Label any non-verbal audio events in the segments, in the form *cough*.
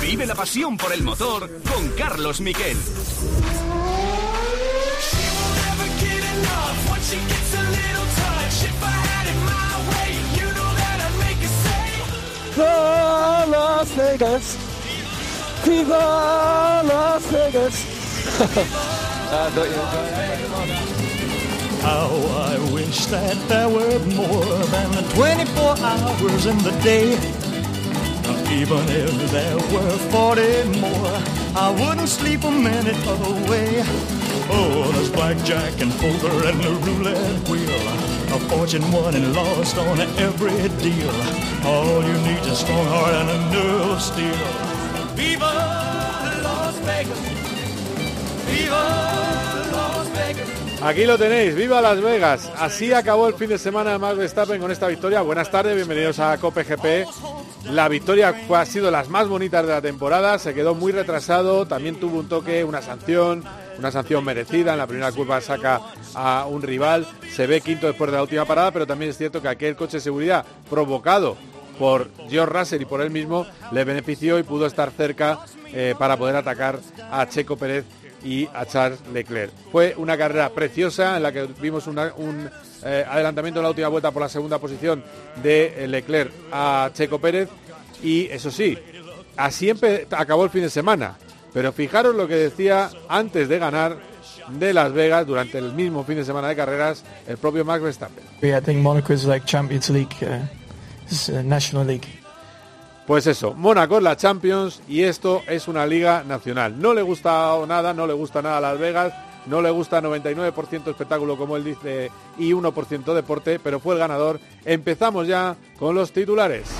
Vive la pasión por el motor con Carlos Miquel. Las Vegas. Viva Las Vegas. How I wish that there were more than 24 hours in the day. Even if there were 40 more, I wouldn't sleep a minute away. Oh, there's blackjack and poker and the roulette wheel. A fortune won and lost on every deal. All you need is a strong heart and a nerve of steel. Viva Las Vegas! Viva Las Vegas! Aquí lo tenéis, viva Las Vegas. Así acabó el fin de semana de Max Verstappen con esta victoria. Buenas tardes, bienvenidos a Cope GP. La victoria ha sido las más bonitas de la temporada, se quedó muy retrasado, también tuvo un toque, una sanción, una sanción merecida. En la primera curva saca a un rival, se ve quinto después de la última parada, pero también es cierto que aquel coche de seguridad provocado por George Russell y por él mismo le benefició y pudo estar cerca eh, para poder atacar a Checo Pérez y a Charles Leclerc. Fue una carrera preciosa en la que vimos un eh, adelantamiento en la última vuelta por la segunda posición de eh, Leclerc a Checo Pérez y eso sí, así acabó el fin de semana. Pero fijaros lo que decía antes de ganar de Las Vegas durante el mismo fin de semana de carreras el propio Max Verstappen. Yeah, I think Monaco is like Champions League. Uh, it's a National League. Pues eso, Mónaco es la Champions y esto es una liga nacional. No le gusta nada, no le gusta nada a Las Vegas, no le gusta 99% espectáculo como él dice y 1% deporte, pero fue el ganador. Empezamos ya con los titulares.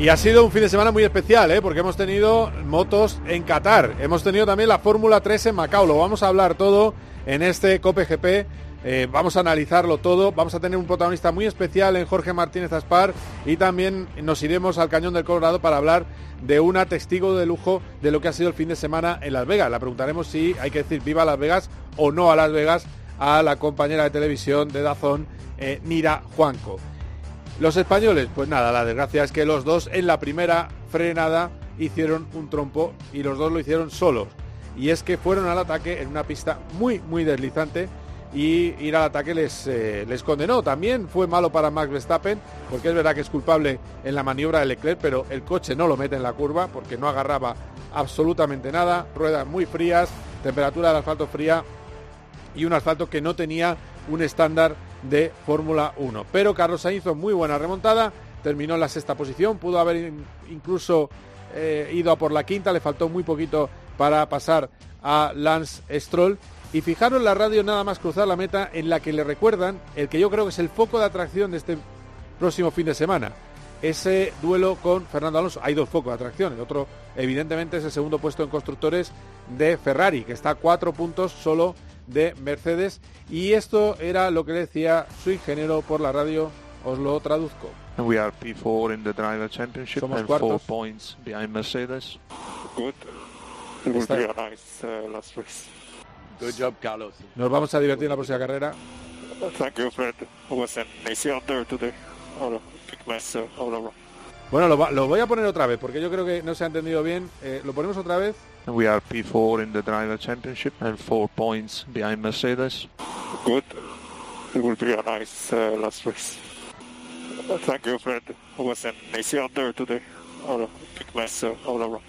Y ha sido un fin de semana muy especial, ¿eh? porque hemos tenido motos en Qatar, hemos tenido también la Fórmula 3 en Macao, lo vamos a hablar todo en este COPE GP, eh, vamos a analizarlo todo, vamos a tener un protagonista muy especial en Jorge Martínez Aspar y también nos iremos al Cañón del Colorado para hablar de una testigo de lujo de lo que ha sido el fin de semana en Las Vegas. Le preguntaremos si hay que decir viva Las Vegas o no a Las Vegas a la compañera de televisión de Dazón, eh, Nira Juanco. Los españoles, pues nada, la desgracia es que los dos en la primera frenada hicieron un trompo y los dos lo hicieron solos. Y es que fueron al ataque en una pista muy, muy deslizante y ir al ataque les, eh, condenó. También fue malo para Max Verstappen, porque es verdad que es culpable en la maniobra de Leclerc, pero el coche no lo mete en la curva porque no agarraba absolutamente nada. Ruedas muy frías, temperatura del asfalto fría y un asfalto que no tenía un estándar de Fórmula 1. Pero Carlos Sainz hizo muy buena remontada, terminó en la sexta posición, pudo haber in- incluso eh, ido a por la quinta, le faltó muy poquito para pasar a Lance Stroll. Y fijaros la radio nada más cruzar la meta en la que le recuerdan el que yo creo que es el foco de atracción de este próximo fin de semana. Ese duelo con Fernando Alonso. Hay dos focos de atracción. El otro, evidentemente, es el segundo puesto en constructores de Ferrari, que está a cuatro puntos solo de Mercedes. Y esto era lo que decía su ingeniero por la radio. Os lo traduzco. We are P4 in the Driver Championship Somos and four points behind Mercedes. Good. Nice uh, last race. Good job, Carlos. Nos vamos a divertir en la próxima carrera. Thank you, Fred. It was an easy out there today. All mess uh, all around. Bueno, lo, va- lo voy a poner otra vez porque yo creo que no se ha entendido bien. Eh, lo ponemos otra vez. We are P4 in the Driver Championship and four points behind Mercedes. Good. It will be a nice uh, last race. Thank you, Fred. It was an easy there today. All a big mess uh, all around.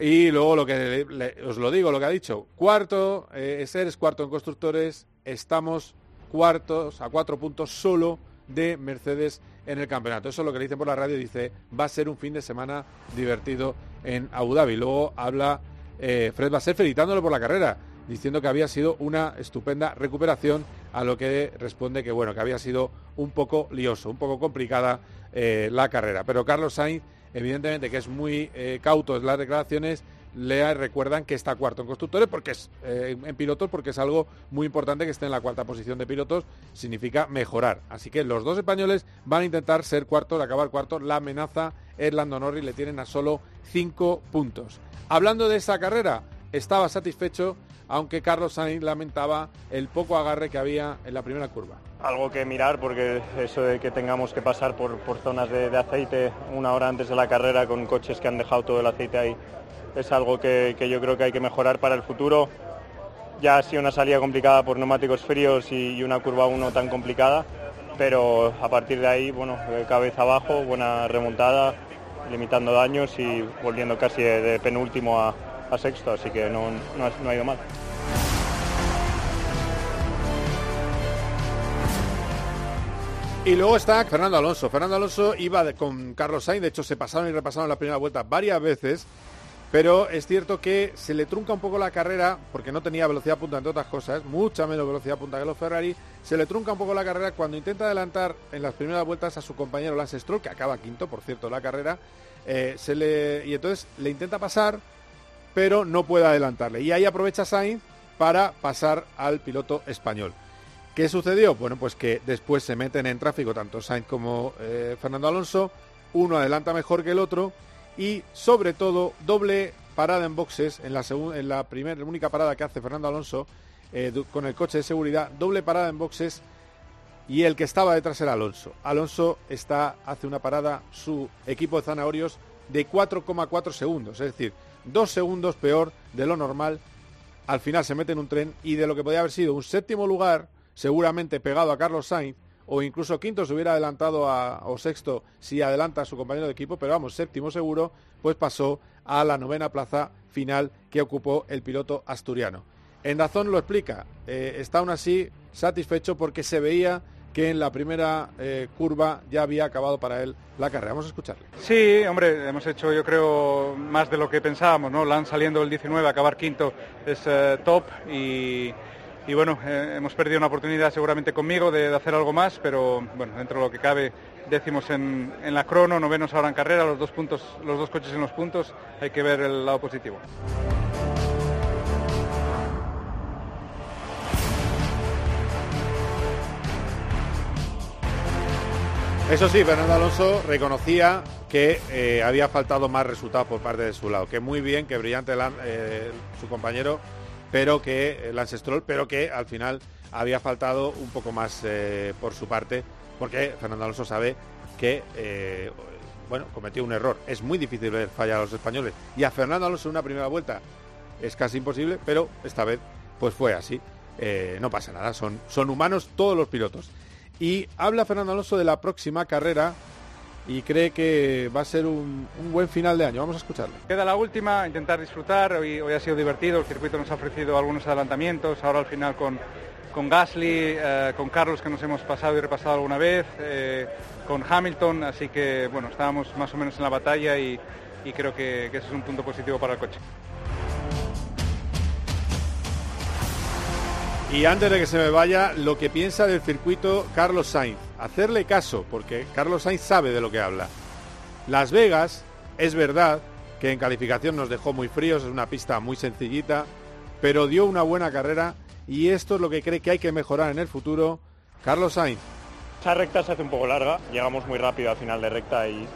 Y luego lo que le- le- os lo digo, lo que ha dicho. Cuarto, eh, Ser es cuarto en constructores. Estamos cuartos a cuatro puntos solo de Mercedes en el campeonato. Eso es lo que le dicen por la radio. Dice, va a ser un fin de semana divertido en Abu Dhabi. Luego habla eh, Fred Basser felicitándolo por la carrera, diciendo que había sido una estupenda recuperación, a lo que responde que bueno, que había sido un poco lioso, un poco complicada eh, la carrera. Pero Carlos Sainz, evidentemente que es muy eh, cauto en las declaraciones, le recuerdan que está cuarto en constructores porque es eh, en pilotos porque es algo muy importante que esté en la cuarta posición de pilotos significa mejorar. Así que los dos españoles van a intentar ser cuartos acabar cuartos la amenaza es Lando Norris le tienen a solo cinco puntos hablando de esa carrera estaba satisfecho aunque Carlos Sainz lamentaba el poco agarre que había en la primera curva algo que mirar porque eso de que tengamos que pasar por, por zonas de, aceite una hora antes de la carrera con coches que han dejado todo el aceite ahí es algo que, que, yo creo que hay que mejorar para el futuro. Ya ha sido una salida complicada por neumáticos fríos y, y una curva 1 tan complicada, pero a partir de ahí, bueno, cabeza abajo, buena remontada, limitando daños y volviendo casi de, penúltimo a, sexto, así que no, no, ha, ido mal. Y luego está Fernando Alonso. Fernando Alonso iba con Carlos Sainz, de hecho se pasaron y repasaron la primera vuelta varias veces, pero es cierto que se le trunca un poco la carrera, porque no tenía velocidad punta entre otras cosas, mucha menos velocidad punta que los Ferrari, se le trunca un poco la carrera cuando intenta adelantar en las primeras vueltas a su compañero Lance Stroll, que acaba quinto, por cierto, la carrera, eh, y entonces le intenta pasar, pero no puede adelantarle. Y ahí aprovecha Sainz para pasar al piloto español. ¿Qué sucedió? Bueno, pues que después se meten en tráfico tanto Sainz como eh, Fernando Alonso, uno adelanta mejor que el otro y sobre todo doble parada en boxes en la, en la primera, única parada que hace Fernando Alonso eh, con el coche de seguridad, doble parada en boxes y el que estaba detrás era Alonso. Alonso está, hace una parada, su equipo de zanahorios de 4,4 segundos, es decir, dos segundos peor de lo normal. Al final se mete en un tren y de lo que podía haber sido un séptimo lugar, seguramente pegado a Carlos Sainz, o incluso quinto se hubiera adelantado a, o sexto si adelanta a su compañero de equipo, pero vamos, séptimo seguro, pues pasó a la novena plaza final que ocupó el piloto asturiano. En Dazón lo explica, eh, está aún así satisfecho porque se veía que en la primera eh, curva ya había acabado para él la carrera. Vamos a escucharle. Sí, hombre, hemos hecho yo creo más de lo que pensábamos, ¿no? Saliendo el 19, acabar quinto es eh, top y y bueno, eh, hemos perdido una oportunidad seguramente conmigo de, hacer algo más, pero bueno, dentro de lo que cabe, décimos en, en, la crono, novenos ahora en carrera, los dos, puntos, los dos coches en los puntos, hay que ver el lado positivo. Eso sí, Fernando Alonso reconocía que eh, había faltado más resultados por parte de su lado, que muy bien, que brillante eh, su compañero pero que Lance Stroll, pero que al final había faltado un poco más eh, por su parte, porque Fernando Alonso sabe que eh, bueno cometió un error. Es muy difícil fallar a los españoles y a Fernando Alonso en una primera vuelta es casi imposible, pero esta vez pues fue así. Eh, no pasa nada, son, son humanos todos los pilotos. Y habla Fernando Alonso de la próxima carrera y cree que va a ser un, un, buen final de año. Vamos a escucharlo. Queda la última, intentar disfrutar. Hoy, hoy ha sido divertido, el circuito nos ha ofrecido algunos adelantamientos. Ahora al final con, con Gasly, eh, con Carlos que nos hemos pasado y repasado alguna vez, eh, con Hamilton. Así que bueno, estábamos más o menos en la batalla y, y creo que, que ese es un punto positivo para el coche. Y antes de que se me vaya, lo que piensa del circuito Carlos Sainz. Hacerle caso, porque Carlos Sainz sabe de lo que habla. Las Vegas, es verdad que en calificación nos dejó muy fríos, es una pista muy sencillita, pero dio una buena carrera y esto es lo que cree que hay que mejorar en el futuro. Carlos Sainz. Esa recta se hace un poco larga, llegamos muy rápido al final de recta y,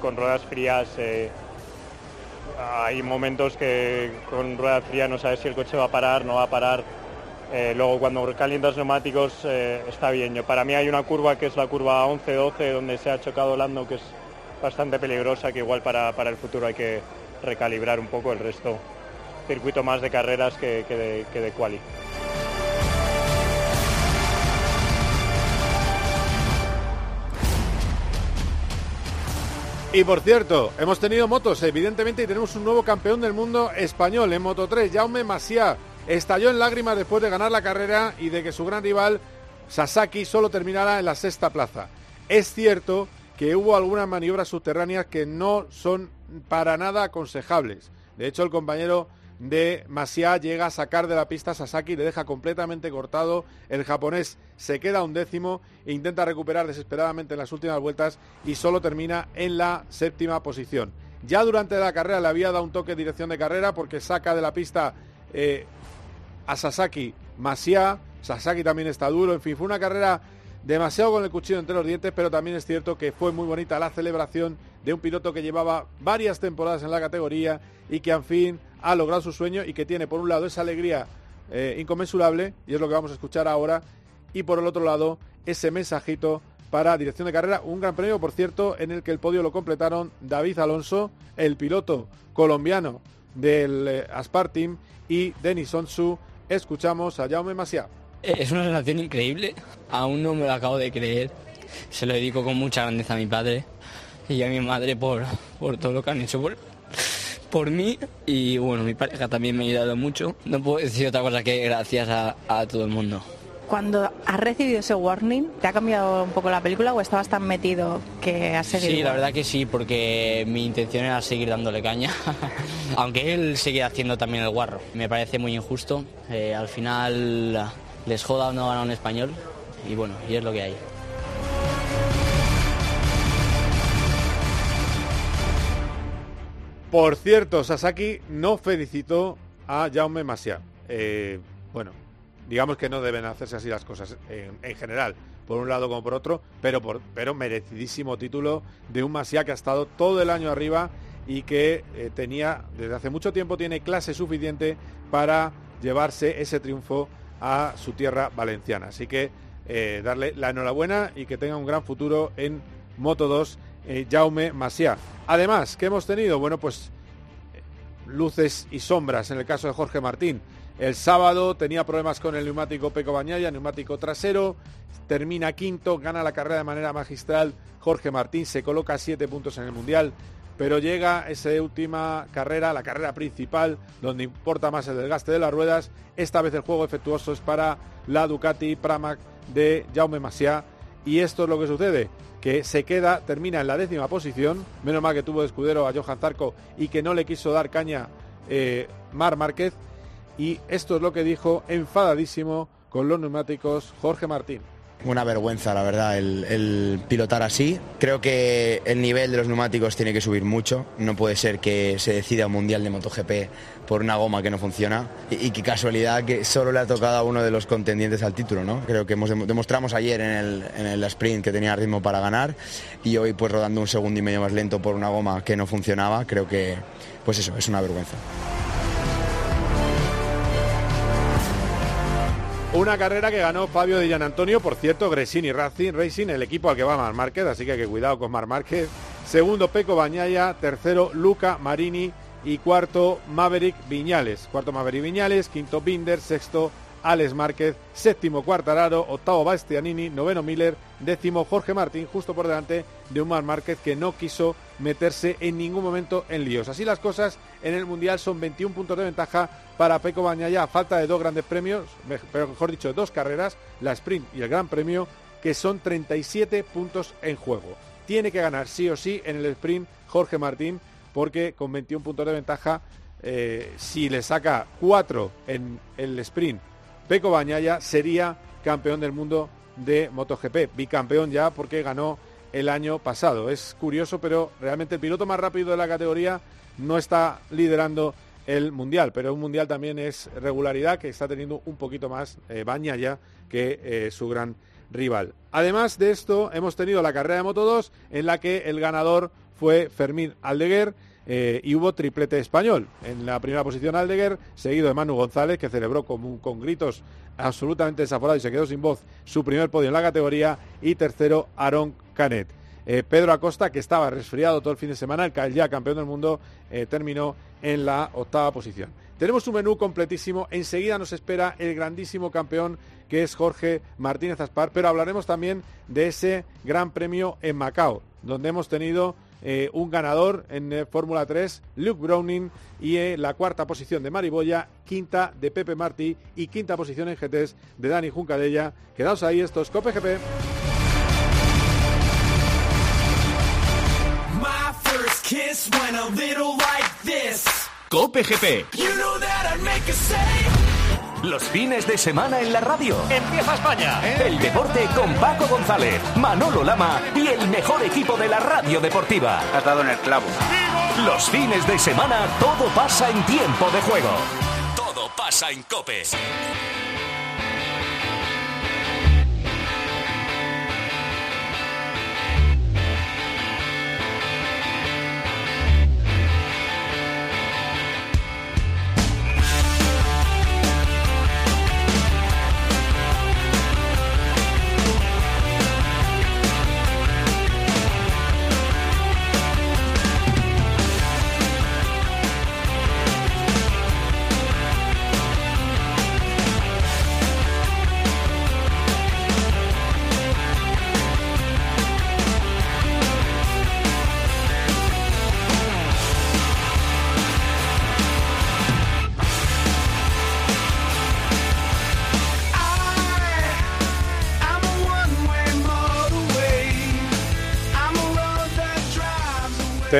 con ruedas frías... Eh hay momentos que con rueda fría no sabes si el coche va a parar, no va a parar. Eh, luego cuando calientas neumáticos eh, está bien. Yo, para mí hay una curva que es la curva 11-12 donde se ha chocado Lando que es bastante peligrosa, que igual para, para, el futuro hay que recalibrar un poco el resto. Circuito más de carreras que, de, que quali. Y por cierto, hemos tenido motos, evidentemente, y tenemos un nuevo campeón del mundo español en Moto 3, Jaume Masia. Estalló en lágrimas después de ganar la carrera y de que su gran rival, Sasaki, solo terminara en la sexta plaza. Es cierto que hubo algunas maniobras subterráneas que no son para nada aconsejables. De hecho, el compañero de Masia llega a sacar de la pista a Sasaki, le deja completamente cortado. El japonés se queda un décimo e intenta recuperar desesperadamente en las últimas vueltas y solo termina en la séptima posición. Ya durante la carrera le había dado un toque de dirección de carrera porque saca de la pista eh, a Sasaki Masia. Sasaki también está duro. En fin, fue una carrera demasiado con el cuchillo entre los dientes, pero también es cierto que fue muy bonita la celebración de un piloto que llevaba varias temporadas en la categoría y que al fin ha logrado su sueño y que tiene por un lado esa alegría eh, inconmensurable, y es lo que vamos a escuchar ahora, y por el otro lado ese mensajito para dirección de carrera, un gran premio, por cierto, en el que el podio lo completaron David Alonso, el piloto colombiano del eh, Aspar Team, y Denis Onsu. Escuchamos a Jaume. Es una sensación increíble, aún no me lo acabo de creer. Se lo dedico con mucha grandeza a mi padre y a mi madre por, por todo lo que han hecho por, por mí y bueno, mi pareja también me ha ayudado mucho. No puedo decir otra cosa que gracias a, a todo el mundo. Cuando has recibido ese warning, ¿te ha cambiado un poco la película o estabas tan metido que has seguido? Sí, la verdad que sí, porque mi intención era seguir dándole caña, *laughs* aunque él sigue haciendo también el guarro. Me parece muy injusto. Eh, al final les joda o no ganar un español y bueno, y es lo que hay. Por cierto, Sasaki no felicitó a Jaume Masia. Eh, bueno, digamos que no deben hacerse así las cosas en, en general, por un lado como por otro, pero, pero merecidísimo título de un Masia que ha estado todo el año arriba y que eh, tenía, desde hace mucho tiempo, tiene clase suficiente para llevarse ese triunfo a su tierra valenciana. Así que eh, darle la enhorabuena y que tenga un gran futuro en Moto 2, eh, Jaume Masia. Además, ¿qué hemos tenido? Bueno, pues eh, luces y sombras en el caso de Jorge Martín. El sábado tenía problemas con el neumático Peco Bañaya, neumático trasero, termina quinto, gana la carrera de manera magistral. Jorge Martín se coloca siete puntos en el Mundial, pero llega esa última carrera, la carrera principal, donde importa más el desgaste de las ruedas. Esta vez el juego efectuoso es para la Ducati Pramac de Jaume Masia. Y esto es lo que sucede, que se queda, termina en la décima posición, menos mal que tuvo de escudero a Johan Zarco y que no le quiso dar caña eh, Mar Márquez. Y esto es lo que dijo enfadadísimo con los neumáticos Jorge Martín. Una vergüenza, la verdad, el, pilotar así. Creo que el nivel de los neumáticos tiene que subir mucho. No puede ser que se decida un mundial de MotoGP por una goma que no funciona. Y, y qué casualidad que solo le ha tocado a uno de los contendientes al título, ¿no? Creo que hemos, demostramos ayer en el, en el sprint que tenía ritmo para ganar y hoy pues rodando un segundo y medio más lento por una goma que no funcionaba. Creo que, pues eso, es una vergüenza. Una carrera que ganó Fabio Di Antonio, por cierto, Gresini Racing, Racing, el equipo al que va Mar Márquez, así que, que cuidado con Mar Márquez. Segundo, Peco Bañaya. Tercero, Luca Marini. Y cuarto, Maverick Viñales. Cuarto, Maverick Viñales. Quinto, Binder. Sexto, Alex Márquez. Séptimo, Cuartararo. Octavo, Bastianini. Noveno, Miller. Décimo, Jorge Martín, justo por delante de un Mar Márquez que no quiso meterse en ningún momento en líos. Así las cosas en el Mundial son 21 puntos de ventaja para Peco Bañaya falta de dos grandes premios, mejor dicho, dos carreras, la sprint y el Gran Premio, que son 37 puntos en juego. Tiene que ganar sí o sí en el sprint Jorge Martín, porque con 21 puntos de ventaja, eh, si le saca 4 en el sprint, Peco Bañaya sería campeón del mundo de MotoGP, bicampeón ya porque ganó el año pasado. Es curioso, pero realmente el piloto más rápido de la categoría no está liderando el mundial, pero un mundial también es regularidad que está teniendo un poquito más eh, baña ya que eh, su gran rival. Además de esto, hemos tenido la carrera de Moto 2 en la que el ganador fue Fermín Aldeguer eh, y hubo triplete español. En la primera posición Aldeguer, seguido de Manu González, que celebró con, gritos absolutamente desaforados y se quedó sin voz su primer podio en la categoría, y tercero Aaron Canet. Eh, Pedro Acosta, que estaba resfriado todo el fin de semana, el ya campeón del mundo, eh, terminó en la octava posición. Tenemos un menú completísimo. Enseguida nos espera el grandísimo campeón que es Jorge Martínez Aspar, pero hablaremos también de ese gran premio en Macao, donde hemos tenido eh, un ganador en eh, Fórmula 3, Luke Browning, y eh, la cuarta posición de Mariboya, quinta de Pepe Martí y quinta posición en GTs de Dani Juncadella. Quedaos ahí, estos Cope GP. This. Cope GP. You know Los fines de semana en la radio. Empieza España. El deporte con Paco González, Manolo Lama y el mejor equipo de la radio deportiva. Has dado en el clavo. Los fines de semana todo pasa en tiempo de juego. Todo pasa en Cope.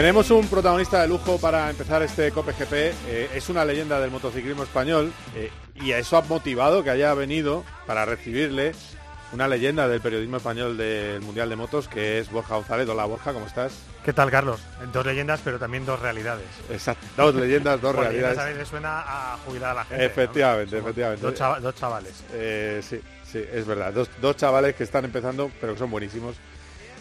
Tenemos un protagonista de lujo para empezar este Cope GP. Eh, es una leyenda del motociclismo español eh, y a eso ha motivado que haya venido para recibirle una leyenda del periodismo español del Mundial de Motos que es Borja González. Hola Borja, ¿cómo estás? ¿Qué tal, Carlos? Dos leyendas, pero también dos realidades. Exacto. Dos leyendas, dos *laughs* realidades. a veces suena a jubilar a la gente. Efectivamente, efectivamente. Dos, chavales. Eh, sí, sí, es verdad. Dos, dos chavales que están empezando, pero que son buenísimos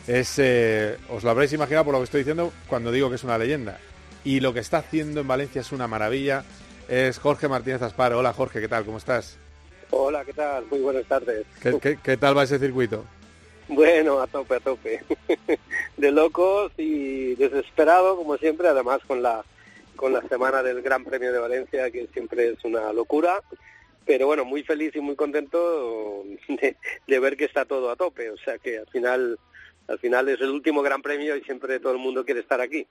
es, eh, os lo habréis imaginado por lo que estoy diciendo cuando digo que es una leyenda. Y lo que está haciendo en Valencia es una maravilla. Es Jorge Martínez Asparo. Hola Jorge, ¿qué tal? ¿Cómo estás? Hola, ¿qué tal? Muy buenas tardes. ¿Qué, tal va ese circuito? Bueno, a tope, a tope. *laughs* De locos y desesperado, como siempre, además con la, con la semana del Gran Premio de Valencia, que siempre es una locura. Pero bueno, muy feliz y muy contento de ver que está todo a tope. O sea que al final al final es el último gran premio y siempre todo el mundo quiere estar aquí.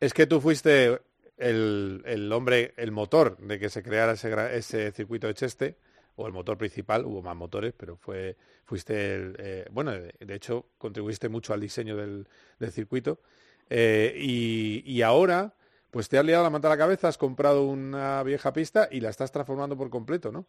Es que tú fuiste el, hombre, el motor de que se creara ese, circuito de Cheste, o el motor principal, hubo más motores, pero fue, fuiste, el, eh, bueno, de, hecho contribuiste mucho al diseño del, circuito. Eh, y, y, ahora, pues te has liado la manta a la cabeza, has comprado una vieja pista y la estás transformando por completo, ¿no?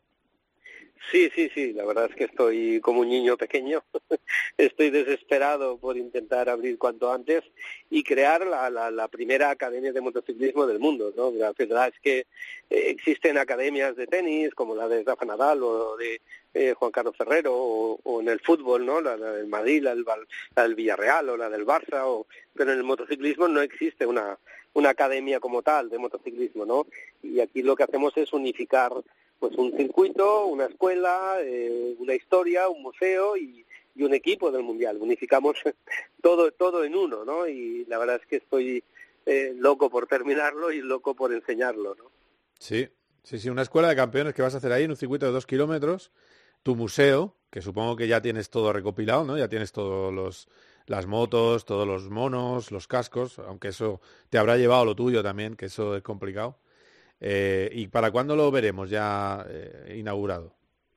Sí, sí, sí, la verdad es que estoy como un niño pequeño, *laughs* estoy desesperado por intentar abrir cuanto antes y crear la, la, primera academia de motociclismo del mundo, ¿no? La verdad es que eh, existen academias de tenis como la de Rafa Nadal o de eh, Juan Carlos Ferrero o, en el fútbol, ¿no? La, del Madrid, la del, Villarreal o la del Barça, o, pero en el motociclismo no existe una, una academia como tal de motociclismo, ¿no? Y aquí lo que hacemos es unificar pues un circuito, una escuela, eh, una historia, un museo y, un equipo del mundial. Unificamos *laughs* todo todo en uno, ¿no? Y la verdad es que estoy eh, loco por terminarlo y loco por enseñarlo, ¿no? Sí, sí, sí, una escuela de campeones que vas a hacer ahí en un circuito de dos kilómetros, tu museo, que supongo que ya tienes todo recopilado, ¿no? Ya tienes todos los las motos, todos los monos, los cascos, aunque eso te habrá llevado lo tuyo también, que eso es complicado. Eh, ¿Y para cuándo lo veremos ya eh, inaugurado?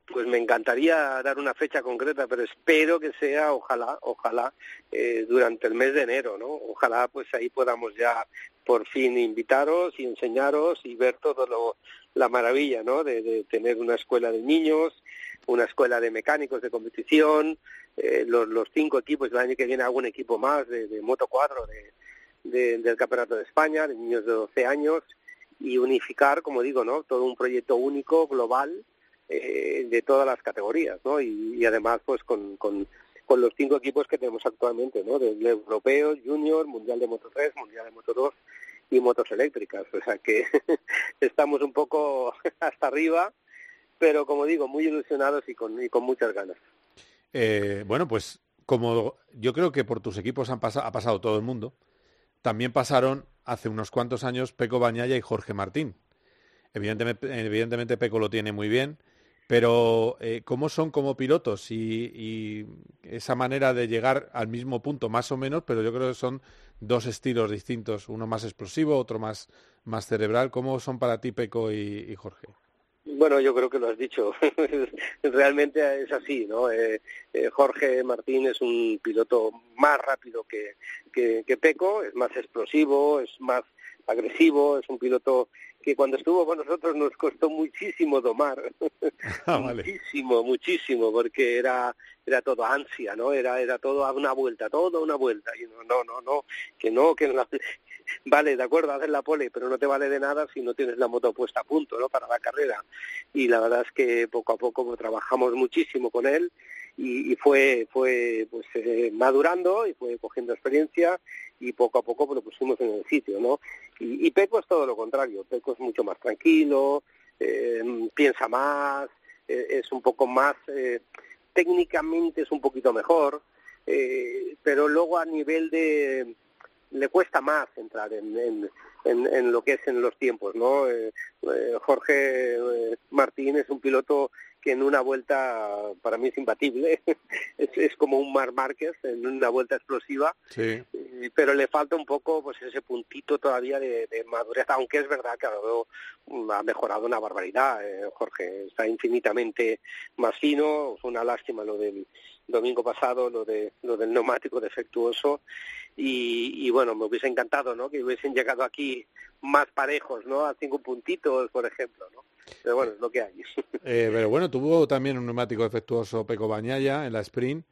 Pues me encantaría dar una fecha concreta, pero espero que sea, ojalá, ojalá, eh, durante el mes de enero, ¿no? Ojalá pues ahí podamos ya por fin invitaros y enseñaros y ver todo lo, la maravilla, ¿no? De, tener una escuela de niños, una escuela de mecánicos de competición, los, los, cinco equipos, el año que viene un equipo más de, de Moto 4 de, del Campeonato de España, de niños de 12 años, y unificar, como digo, ¿no? todo un proyecto único, global, eh, de todas las categorías, ¿no? Y, además, pues con, con, los cinco equipos que tenemos actualmente, ¿no? Del europeo, junior, mundial de Moto 3, mundial de Moto 2 y motos eléctricas. O sea que *laughs* estamos un poco *laughs* hasta arriba, pero como digo, muy ilusionados y con, y con muchas ganas. Eh, bueno, pues como yo creo que por tus equipos han ha pasado todo el mundo, también pasaron hace unos cuantos años Peco Bañaya y Jorge Martín. Evidentemente, evidentemente Peco lo tiene muy bien, pero eh, ¿cómo son como pilotos? Y, esa manera de llegar al mismo punto, más o menos, pero yo creo que son dos estilos distintos, uno más explosivo, otro más, más cerebral. ¿Cómo son para ti Peco y Jorge? Bueno, yo creo que lo has dicho. *laughs* Realmente es así, ¿no? Eh, eh, Jorge Martín es un piloto más rápido que, que, Peco, es más explosivo, es más agresivo, es un piloto que cuando estuvo con nosotros nos costó muchísimo domar, *laughs* Ah, muchísimo, muchísimo, porque era era todo ansia, ¿no? Era era todo a una vuelta, todo a una vuelta. Y no, no, no, no, que no, que la- *laughs* vale, de acuerdo, hacer la pole, pero no te vale de nada si no tienes la moto puesta a punto, ¿no? Para la carrera. Y la verdad es que poco a poco pues, trabajamos muchísimo con él y, y fue fue pues eh, madurando y fue cogiendo experiencia y poco a poco lo pusimos en el sitio, ¿no? Y, y Peco es todo lo contrario, Peco es mucho más tranquilo, eh, piensa más, eh, es un poco más, eh, técnicamente es un poquito mejor, eh, pero luego a nivel de, le cuesta más entrar en, en, en, en lo que es en los tiempos, ¿no? Eh, Jorge Martín es un piloto que en una vuelta para mí es imbatible, *laughs* es, es como un Mar Márquez en una vuelta explosiva, Sí. pero le falta un poco pues ese puntito todavía de, de madurez, aunque es verdad que ahora mm, ha mejorado una barbaridad, eh, Jorge, está infinitamente más fino, fue una lástima lo del domingo pasado, lo de lo del neumático defectuoso, y, y bueno, me hubiese encantado, ¿no? Que hubiesen llegado aquí más parejos, ¿no? A cinco puntitos, por ejemplo, ¿no? Pero bueno, es lo que hay. *laughs* Eh, pero bueno, tuvo también un neumático defectuoso Peco Bañaya en la sprint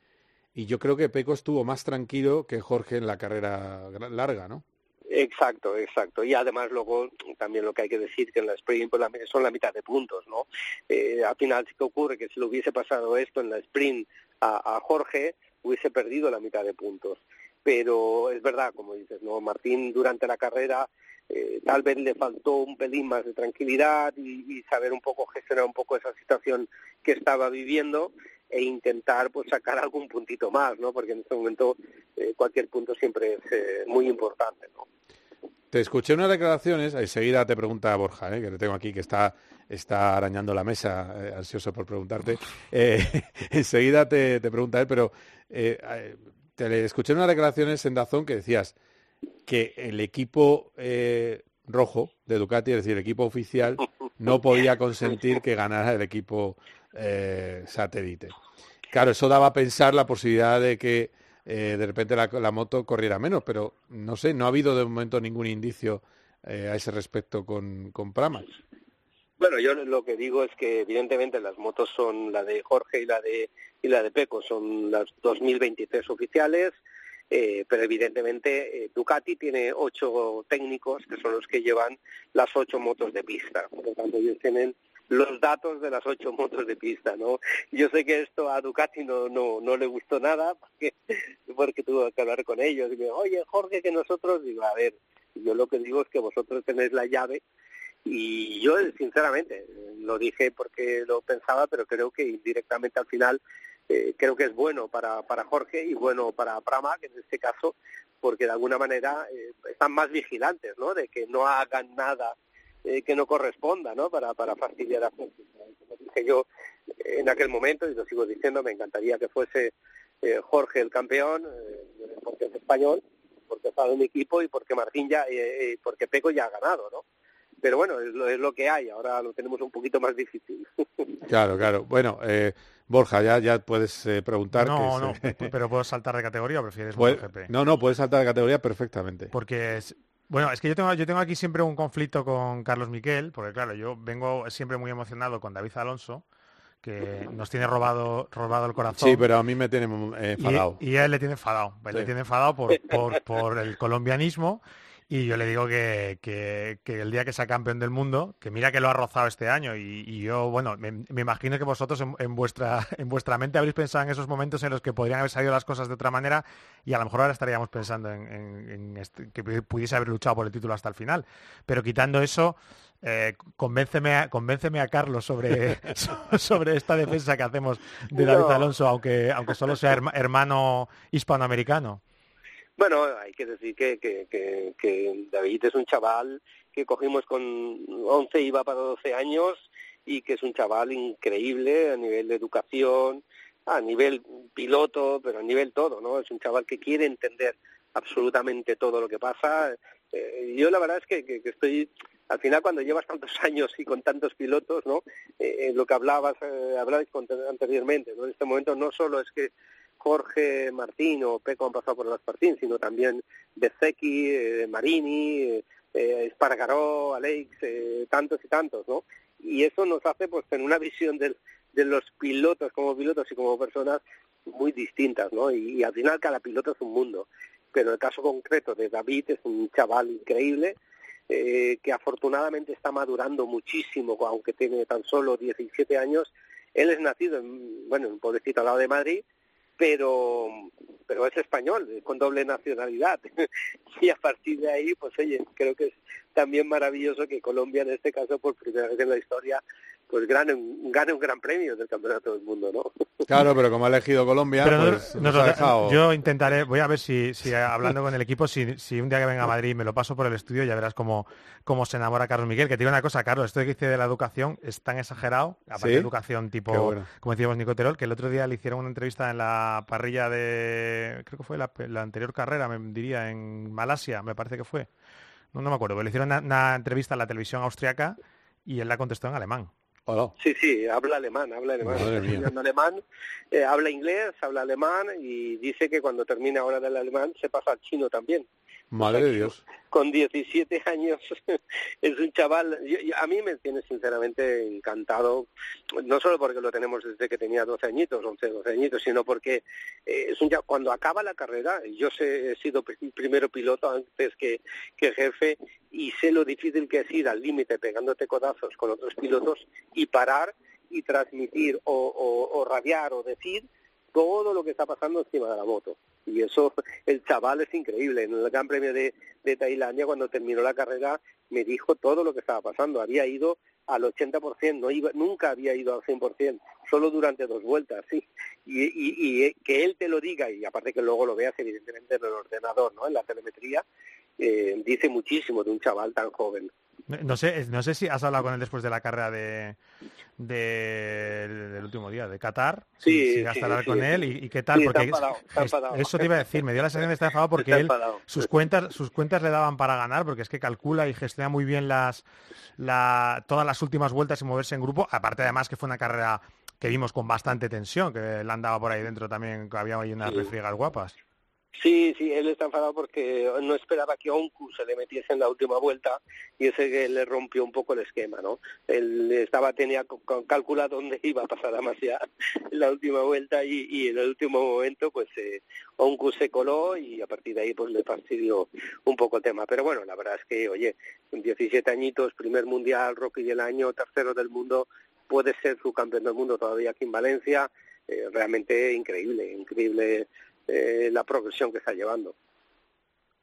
y yo creo que Peco estuvo más tranquilo que Jorge en la carrera larga, ¿no? Exacto, exacto. Y además luego también lo que hay que decir que en la sprint pues, la- son la mitad de puntos, ¿no? Eh, al final sí que ocurre que si le hubiese pasado esto en la sprint a, a Jorge, hubiese perdido la mitad de puntos. Pero es verdad, como dices, ¿no? Martín durante la carrera eh, tal vez le faltó un pelín más de tranquilidad y, saber un poco gestionar un poco esa situación que estaba viviendo e intentar pues sacar algún puntito más, ¿no? Porque en este momento eh, cualquier punto siempre es eh, muy importante, ¿no? Te escuché unas declaraciones, enseguida te pregunta Borja, ¿eh? que le tengo aquí, que está, está arañando la mesa, ansioso por preguntarte. *laughs* Enseguida te, te pregunta él, pero te escuché unas declaraciones en Dazón que decías que el equipo eh, rojo de Ducati, es decir, el equipo oficial, no podía consentir que ganara el equipo eh, satélite. Claro, eso daba a pensar la posibilidad de que eh, de repente la, moto corriera menos, pero no sé, no ha habido de momento ningún indicio eh, a ese respecto con, con Pramac. Bueno, yo lo que digo es que evidentemente las motos son la de Jorge y la de y la de Peco son las 2023 oficiales, eh, pero evidentemente eh, Ducati tiene ocho técnicos que son los que llevan las ocho motos de pista, por lo tanto ellos tienen los datos de las ocho motos de pista, ¿no? Yo sé que esto a Ducati no no no le gustó nada *laughs* porque porque tuvo que hablar con ellos. Y oye Jorge que nosotros digo a ver yo lo que digo es que vosotros tenéis la llave y yo sinceramente lo dije porque lo pensaba pero creo que indirectamente al final eh, creo que es bueno para para Jorge y bueno para Pramac en este caso porque de alguna manera eh, están más vigilantes no de que no hagan nada eh, que no corresponda no para para fastidiar a Jorge como dije yo eh, en aquel momento y lo sigo diciendo me encantaría que fuese eh, Jorge el campeón eh, porque es español porque está en mi equipo y porque Martín ya porque Peco ya ha ganado no pero bueno, es lo, es lo que hay, ahora lo tenemos un poquito más difícil. *laughs* Claro, claro. Bueno, eh, Borja, ya, ya puedes eh, preguntar. No, que no, *laughs* pero puedo saltar de categoría o prefieres Puede- MotoGP. no, no, puedes saltar de categoría perfectamente. Porque es, bueno, es que yo tengo, yo tengo aquí siempre un conflicto con Carlos Miquel, porque claro, yo vengo siempre muy emocionado con David Alonso, que nos tiene robado, robado el corazón. Sí, pero a mí me tiene eh, Y- enfadado. Y, a él le tiene enfadado. Sí. Le tiene enfadado por, por, por el colombianismo. Y yo le digo que, que- que el día que sea campeón del mundo, que mira que lo ha rozado este año. Y, y yo, bueno, me, me imagino que vosotros en, en vuestra, *laughs* en vuestra mente habréis pensado en esos momentos en los que podrían haber salido las cosas de otra manera y a lo mejor ahora estaríamos pensando en, en- en este- que pudiese haber luchado por el título hasta el final. Pero quitando eso, eh, convénceme, a, convénceme a Carlos sobre, *laughs* sobre esta defensa que hacemos de David. Alonso, aunque, aunque solo sea herma- hermano hispanoamericano. Bueno, hay que decir que, que, David es un chaval que cogimos con 11, iba para 12 años y que es un chaval increíble a nivel de educación, a nivel piloto, pero a nivel todo, ¿no? Es un chaval que quiere entender absolutamente todo lo que pasa. Eh, yo la verdad es que, que- estoy, al final cuando llevas tantos *laughs* años y con tantos pilotos, ¿no? Eh, eh, lo que hablabas, eh, hablabais anteriormente, ¿no? En este momento no solo es que Jorge Martín o Peco han pasado por el Aspartín, sino también Bezzecchi, eh, Marini, eh, eh, Espargaró, Alex, eh, tantos y tantos, ¿no? Y eso nos hace pues tener una visión del, de los pilotos como pilotos y como personas muy distintas, ¿no? Y, y al final cada piloto es un mundo. Pero el caso concreto de David es un chaval increíble, eh, que afortunadamente está madurando muchísimo, aunque tiene tan solo 17 años. Él es nacido en, bueno, en un pueblecito al lado de Madrid, pero pero es español, con doble nacionalidad. *laughs* y a partir de ahí, pues oye, creo que es también maravilloso que Colombia, en este caso, por primera vez en la historia, pues gane, un- gane un gran premio del Campeonato del Mundo, ¿no? *laughs* Claro, pero como ha elegido Colombia, Pero no- pues nos lo ha de- dejado... Yo intentaré, voy a ver si, si hablando con el equipo, si, si un día que venga a Madrid me lo paso por el estudio, ya verás cómo, cómo se enamora Carlos Miguel. Que te digo una cosa, Carlos, esto que dice de la educación es tan exagerado, aparte ¿Sí? de educación tipo, bueno. como decíamos Nico Terol, que el otro día le hicieron una entrevista en la parrilla de, creo que fue la, la anterior carrera, me diría, en Malasia, me parece que fue. No, no me acuerdo, pero le hicieron una, una entrevista en la televisión austriaca y él la contestó en alemán. Sí, sí, habla alemán, habla alemán. Estudiando alemán, eh, habla inglés, habla alemán y dice que cuando termine ahora del alemán se pasa al chino también. Madre de Dios. Con 17 años *laughs* es un chaval, yo- a mí me tiene sinceramente encantado, no solo porque lo tenemos desde que tenía 12 añitos, 11, 12 añitos, sino porque eh, es un cha- cuando acaba la carrera, yo sé, he sido pri- primero piloto antes que, que jefe y sé lo difícil que es ir al límite pegándote codazos con otros pilotos y parar y transmitir o, o, o radiar o decir todo lo que está pasando encima de la moto. Y eso, el chaval es increíble. En el Gran Premio de, de Tailandia, cuando terminó la carrera, me dijo todo lo que estaba pasando. Había ido al 80%, no iba, nunca había ido al 100%, solo durante dos vueltas, sí. Y, y, y eh, que él te lo diga, y aparte que luego lo veas evidentemente en el ordenador, ¿no? En la telemetría, eh, dice muchísimo de un chaval tan joven. No- sé, no sé si has hablado con él después de la carrera de, de- del último día, de Qatar. Sí, si llegaste sí, sí, con sí. él y, y qué tal, porque es- eso te iba a decir, me dio la sensación de estar enfadado *laughs* porque él sus cuentas sus cuentas le daban para ganar porque es que calcula y gestiona muy bien las la, todas las últimas vueltas y moverse en grupo, aparte además que fue una carrera que vimos con bastante tensión, que él andaba por ahí dentro también, que había ahí unas refriegas guapas. Sí, sí, él está enfadado porque no esperaba que Onku se le metiese en la última vuelta y ese que le rompió un poco el esquema, ¿no? Él estaba tenía calculado dónde *laughs* iba a pasar a Masia en la última vuelta y, y en el último momento pues eh, Onku se coló y a partir de ahí pues le fastidió un poco el tema. Pero bueno, la verdad es que, oye, con 17 añitos, primer mundial, rookie del año, tercero del mundo, puede ser su campeón del mundo todavía aquí en Valencia, eh, realmente increíble, increíble eh, la progresión que está llevando.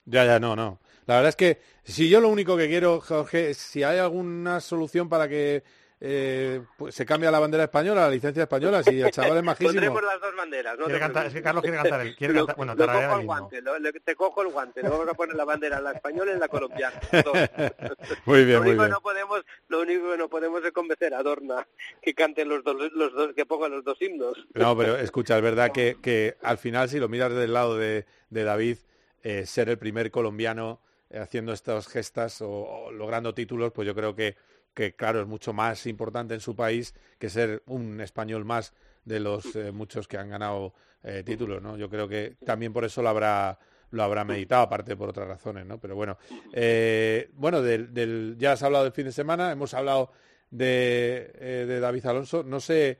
Ya, ya, no, no. La verdad es que si yo lo único que quiero, Jorge, si hay alguna solución para que eh, pues se cambie la bandera española, la licencia española, si el chaval es *laughs* majísimo. Pondremos las dos banderas, ¿no? Cantar- es que Carlos quiere cantar él, quiere Lo- cantar- bueno, lo cojo el guante, lo- lo- te cojo el guante, luego vamos a poner la bandera, la española y la colombiana. *laughs* Muy bien, lo muy único bien. que no podemos, lo único que no podemos es convencer a Dorna que cante los dos, los dos, que ponga los dos himnos. No, pero escucha, es verdad que, *laughs* que al final, si lo miras del lado de, de David, eh, ser el primer colombiano eh, haciendo estas gestas o, o logrando títulos, pues yo creo que, que, claro, es mucho más importante en su país que ser un español más de los eh, muchos que han ganado eh, títulos, ¿no? Yo creo que también por eso lo habrá lo habrá meditado, aparte por otras razones, ¿no? Pero bueno, eh, bueno, del, del- ya has hablado del fin de semana, hemos hablado de, de David Alonso, no sé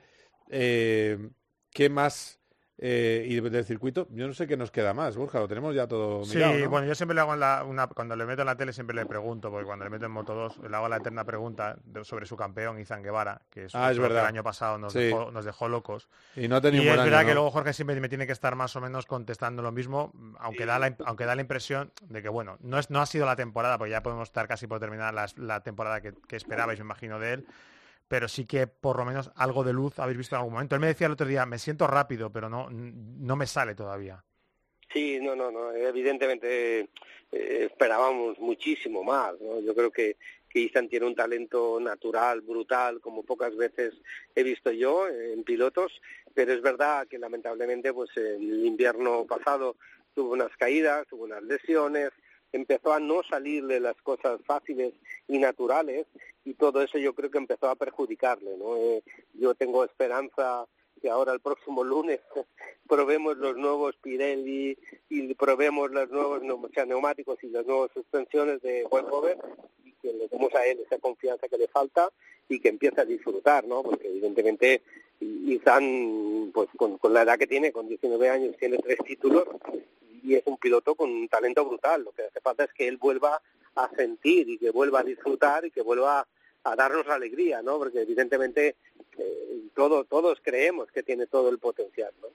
qué más eh, y del circuito, yo no sé qué nos queda más, Borja, lo tenemos ya todo Sí, mirado, ¿no? bueno, yo siempre le hago en la, una, cuando le meto en la tele siempre le pregunto, porque cuando le meto en Moto 2 le hago la eterna pregunta de- sobre su campeón, Izan Guevara, que es, Ah, es otro que verdad. el año pasado nos, Sí. dejó, nos dejó locos. Y no ha tenido Y un es verdad año, que ¿no? luego Jorge siempre me tiene que estar más o menos contestando lo mismo, aunque da la, aunque da la impresión de que, bueno, no, es, no ha sido la temporada, porque ya podemos estar casi por terminar la, temporada que, que esperabais, me imagino, de él, pero sí que por lo menos algo de luz habéis visto en algún momento. Él me decía el otro día, me siento rápido, pero no, no me sale todavía. Sí, no, no, no. Evidentemente eh, esperábamos muchísimo más. ¿no? Yo creo que, que tiene un talento natural, brutal, como pocas veces he visto yo en pilotos. Pero es verdad que lamentablemente, pues el invierno pasado tuvo unas caídas, tuvo unas lesiones, empezó a no salirle las cosas fáciles y naturales y todo eso yo creo que empezó a perjudicarle. ¿no? Eh, yo tengo esperanza que ahora el próximo lunes *laughs* probemos los nuevos Pirelli y probemos los nuevos neumáticos y las nuevas suspensiones de Weber y que le demos a él esa confianza que le falta y que empiece a disfrutar, ¿no? Porque evidentemente Izan, pues con, con la edad que tiene, con 19 años, tiene tres títulos y es un piloto con un talento brutal. Lo que hace falta es que él vuelva a sentir y que vuelva a disfrutar y que vuelva a darnos alegría, ¿no? Porque evidentemente eh, todo, todos creemos que tiene todo el potencial, ¿no?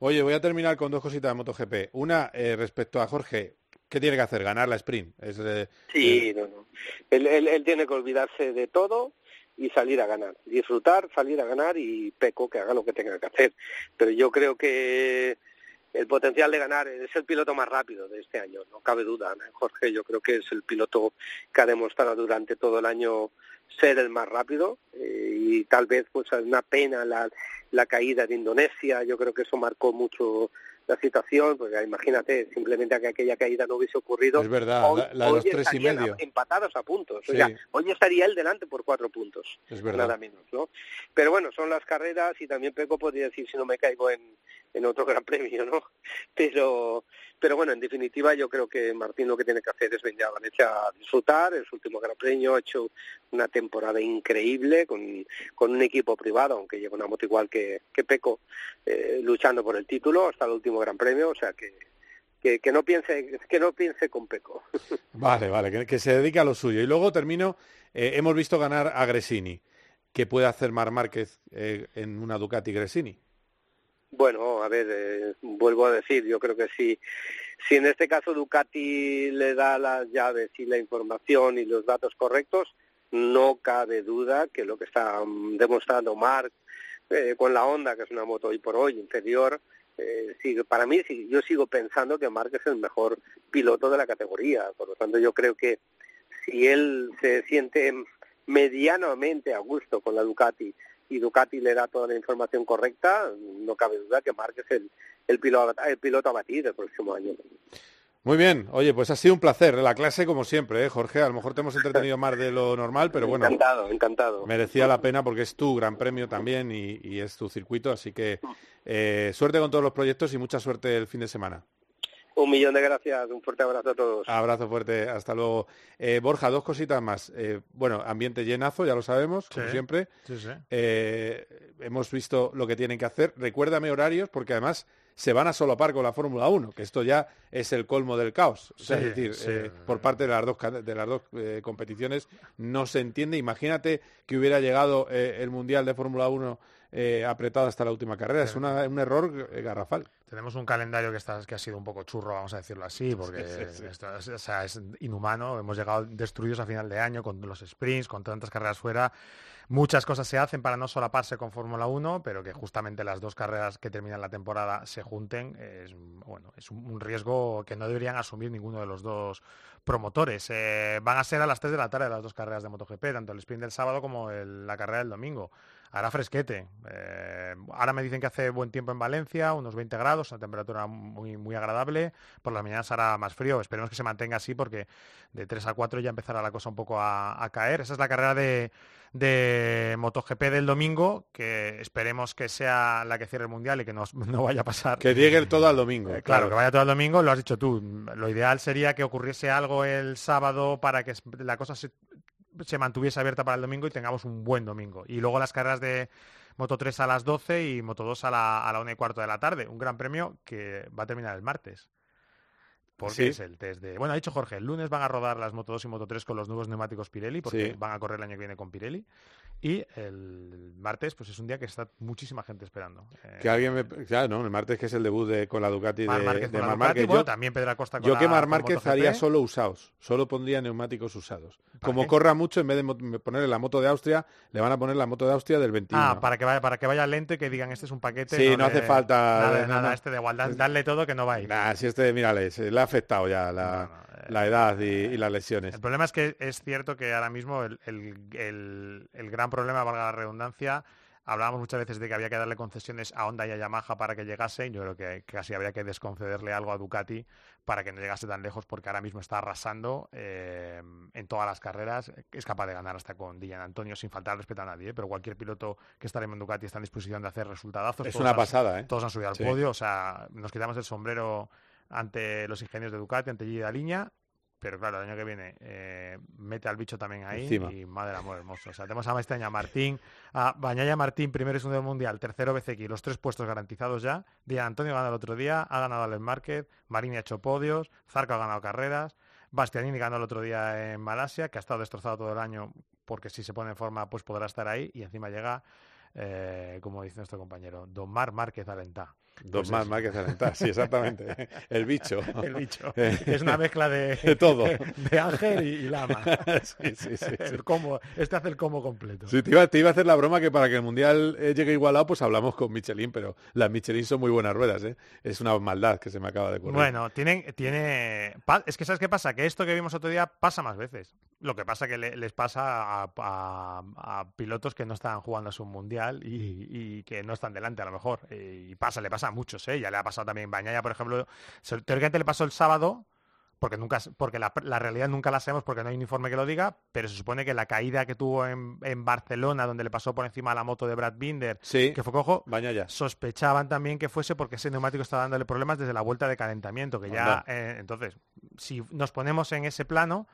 Oye, voy a terminar con dos cositas de MotoGP. Una, eh, respecto a Jorge, ¿qué tiene que hacer? ¿Ganar la sprint? Es, eh, sí, no, no. Él, él, él, tiene que olvidarse de todo y salir a ganar. Disfrutar, salir a ganar y Peco que haga lo que tenga que hacer. Pero yo creo que el potencial de ganar es el piloto más rápido de este año, no cabe duda. Jorge, yo creo que es el piloto que ha demostrado durante todo el año ser el más rápido eh, y tal vez pues una pena la, la caída de Indonesia, yo creo que eso marcó mucho la situación, porque imagínate, simplemente que aquella caída no hubiese ocurrido. Es verdad, hoy, la, la de los tres y medio. empatados a puntos. Sí. O sea, hoy estaría él delante por cuatro puntos. Es verdad. Nada menos, ¿no? Pero bueno, son las carreras y también Peco podría decir si no me caigo en, en otro *laughs* gran premio, ¿no? Pero, pero bueno, en definitiva yo creo que Martín lo que tiene que hacer es venir a Valencia a disfrutar. En último gran premio ha hecho una temporada increíble con, con un equipo privado, aunque lleva una moto igual que, que Peco, eh, luchando por el título hasta el último gran premio. O sea que, que, que no piense que no piense con Peco. *laughs* Vale, vale, que, que se dedique a lo suyo. Y luego termino, eh, hemos visto ganar a Gresini. ¿Qué puede hacer Mar Márquez eh, en una Ducati Gresini? Bueno, a ver, eh, vuelvo a decir, yo creo que sí. Si en este caso Ducati le da las llaves y la información y los datos correctos, no cabe duda que lo que está um, demostrando Marc eh, con la Honda, que es una moto hoy por hoy inferior, eh, para mí yo sigo pensando que Marc es el mejor piloto de la categoría. Por lo tanto, yo creo que si él se siente medianamente a gusto con la Ducati y Ducati le da toda la información correcta, no cabe duda que Marc es el, el, piloto, el piloto a batir el próximo año. Muy bien, oye, pues ha sido un placer. La clase, como siempre, ¿eh, Jorge. A lo mejor te hemos entretenido más de lo normal, pero bueno. Encantado, encantado. Merecía la pena porque es tu gran premio también y, y es tu circuito. Así que eh, suerte con todos los proyectos y mucha suerte el fin de semana. Un millón de gracias, un fuerte abrazo a todos. Abrazo fuerte, hasta luego. Eh, Borja, dos cositas más. Eh, bueno, ambiente llenazo, ya lo sabemos, como siempre. sí, sí. Eh, hemos visto lo que tienen que hacer. Recuérdame horarios, porque además se van a solapar con la Fórmula 1, que esto ya es el colmo del caos. O sea, Sí, es decir, sí. eh, por parte de las dos, de las dos eh, competiciones no se entiende. Imagínate que hubiera llegado eh, el Mundial de Fórmula 1 eh, apretado hasta la última carrera. Es una- un error eh, garrafal. Tenemos un calendario que, está, que ha sido un poco churro, vamos a decirlo así, porque Sí, sí, sí. esto es, o sea, es inhumano. Hemos llegado destruidos a final de año con los sprints, con tantas carreras fuera. Muchas cosas se hacen para no solaparse con Fórmula 1, pero que justamente las dos carreras que terminan la temporada se junten es, bueno, es un, un riesgo que no deberían asumir ninguno de los dos promotores. Eh, van a ser a las 3 de la tarde las dos carreras de MotoGP, tanto el sprint del sábado como el- la carrera del domingo. Hará fresquete. Eh, ahora me dicen que hace buen tiempo en Valencia, unos 20 grados, una temperatura muy, muy agradable. Por las mañanas hará más frío. Esperemos que se mantenga así porque de 3 a 4 ya empezará la cosa un poco a, a caer. Esa es la carrera de, de MotoGP del domingo, que esperemos que sea la que cierre el Mundial y que no, *laughs* no vaya a pasar. Que llegue todo al domingo. Eh, Claro, que vaya todo el domingo, lo has dicho tú. Lo ideal sería que ocurriese algo el sábado para que la cosa se, se mantuviese abierta para el domingo y tengamos un buen domingo. Y luego las carreras de Moto 3 a las 12 y Moto 2 a la, a la 1 y cuarto de la tarde. Un gran premio que va a terminar el martes. Porque Sí. es el test de... Bueno, ha dicho Jorge, el lunes van a rodar las Moto 2 y Moto 3 con los nuevos neumáticos Pirelli, porque Sí. van a correr el año que viene con Pirelli. Y el martes, pues es un día que está muchísima gente esperando. Eh, Que alguien me... Claro, ¿no? El martes que es el debut de, con la Ducati Mar de, Márquez de Márquez. bueno, Yo- también Pedro Acosta con Yo la- que Mar Márquez haría solo usados. Solo pondría neumáticos usados. Como qué? corra mucho, en vez de ponerle la moto de Austria, le van a poner la moto de Austria del 21. Ah, para que vaya, para que vaya lento y que digan este es un paquete. Sí, no hace falta- Nada, no, nada, no. este de igual, dan- darle todo que no va a ir. Nah, si este, mírale, se le ha afectado ya la, la edad y, y las lesiones. El problema es que es cierto que ahora mismo el, el- el- el gran problema, valga la redundancia, Hablábamos muchas veces de que había que darle concesiones a Honda y a Yamaha para que llegase. Yo creo que casi habría que desconcederle algo a Ducati para que no llegase tan lejos, porque ahora mismo está arrasando eh, en todas las carreras. Es capaz de ganar hasta con Dillan Antonio sin faltar respeto a nadie. ¿eh? Pero cualquier piloto que está en Ducati está en disposición de hacer resultadazos. Es Todos una han- pasada, ¿eh? Todos han subido al Sí. podio. O sea, nos quitamos el sombrero ante los ingenios de Ducati, ante Gigi Daliña. Pero claro, el año que viene eh, mete al bicho también ahí Encima. y madre amor hermoso. O sea, tenemos a este año a Martín, a Bañaya Martín, primero y segundo del mundial, tercero BCX, los tres puestos garantizados ya. Díaz Antonio gana el otro día, ha ganado Alex Márquez, Marini ha hecho podios, Zarco ha ganado carreras, Bastianini ganó el otro día en Malasia, que ha estado destrozado todo el año porque si se pone en forma pues podrá estar ahí y encima llega, eh, como dice nuestro compañero, Don Mar Márquez Alentá. Dos Pues más, más que Zalentar, sí, exactamente. *laughs* El bicho. El bicho. Eh, Es una mezcla de, *laughs* de todo. *laughs* de ángel y, y lama. Sí, sí, sí, sí. El combo, este hace el combo completo. Sí, te iba, te iba a hacer la broma que para que el Mundial eh, llegue igualado, pues hablamos con Michelin, pero las Michelin son muy buenas ruedas, ¿eh? Es una maldad que se me acaba de ocurrir. Bueno, tienen, tiene, es que sabes qué pasa, que esto que vimos otro día pasa más veces. Lo que pasa que le- les pasa a, a- a pilotos que no están jugando a su mundial y, y que no están delante a lo mejor. Y pasa, le pasa a muchos, ¿eh? Ya le ha pasado también Bañaya, por ejemplo, teóricamente le pasó el sábado. Porque, nunca, porque la, la realidad nunca la sabemos porque no hay un informe que lo diga, pero se supone que la caída que tuvo en, en Barcelona, donde le pasó por encima la moto de Brad Binder, Sí, que fue cojo, Bañaya. sospechaban también que fuese porque ese neumático estaba dándole problemas desde la vuelta de calentamiento, que ya, eh, entonces, si nos ponemos en ese plano,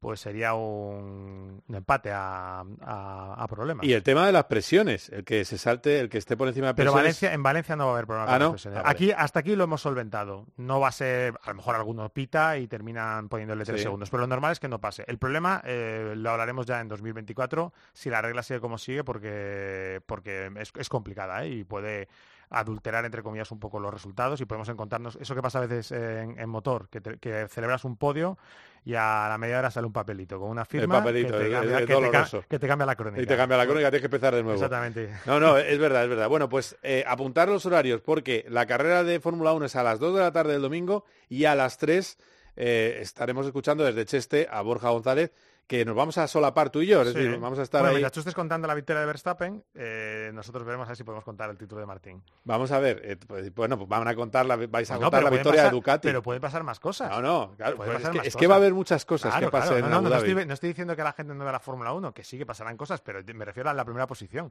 pues sería un, un empate a, a- a problemas. Y el tema de las presiones, el que se salte, el que esté por encima de Pero presiones. Valencia, en Valencia no va a haber problemas Ah. Ah, vale. Aquí, hasta aquí lo hemos solventado. No va a ser, a lo mejor alguno pita y terminan poniéndole tres Sí. segundos, pero lo normal es que no pase. El problema eh, lo hablaremos ya en 2024 si la regla sigue como sigue, porque, porque es, es complicada ¿eh? y puede adulterar, entre comillas, un poco los resultados y podemos encontrarnos eso que pasa a veces en, en motor, que, te- que celebras un podio y a la media hora sale un papelito con una firma papelito, que, te es- cambia, es que te que te cambia la crónica. Y te cambia la crónica, tienes que empezar de nuevo. Exactamente. No, no, es verdad, es verdad. Bueno, pues eh, apuntar los horarios, porque la carrera de Fórmula 1 es a las 2 de la tarde del domingo y a las 3 eh, estaremos escuchando desde Cheste a Borja González, que nos vamos a solapar tú y yo, es Sí. decir, vamos a estar bueno, ahí. mientras tú estés contando la victoria de Verstappen, eh, nosotros veremos a ver si podemos contar el título de Martín. Vamos a ver, eh, pues, bueno, pues van a contar la, vais a Pues no, contar pero la victoria pasar- de Ducati. Pero pueden pasar más cosas. No, no, claro, pues es, que, más es que va a haber muchas cosas Claro, que pasen claro. en No, Abu no, no, Dhabi. estoy, no estoy diciendo que la gente no ve la Fórmula 1, que sí que pasarán cosas, pero me refiero a la primera posición.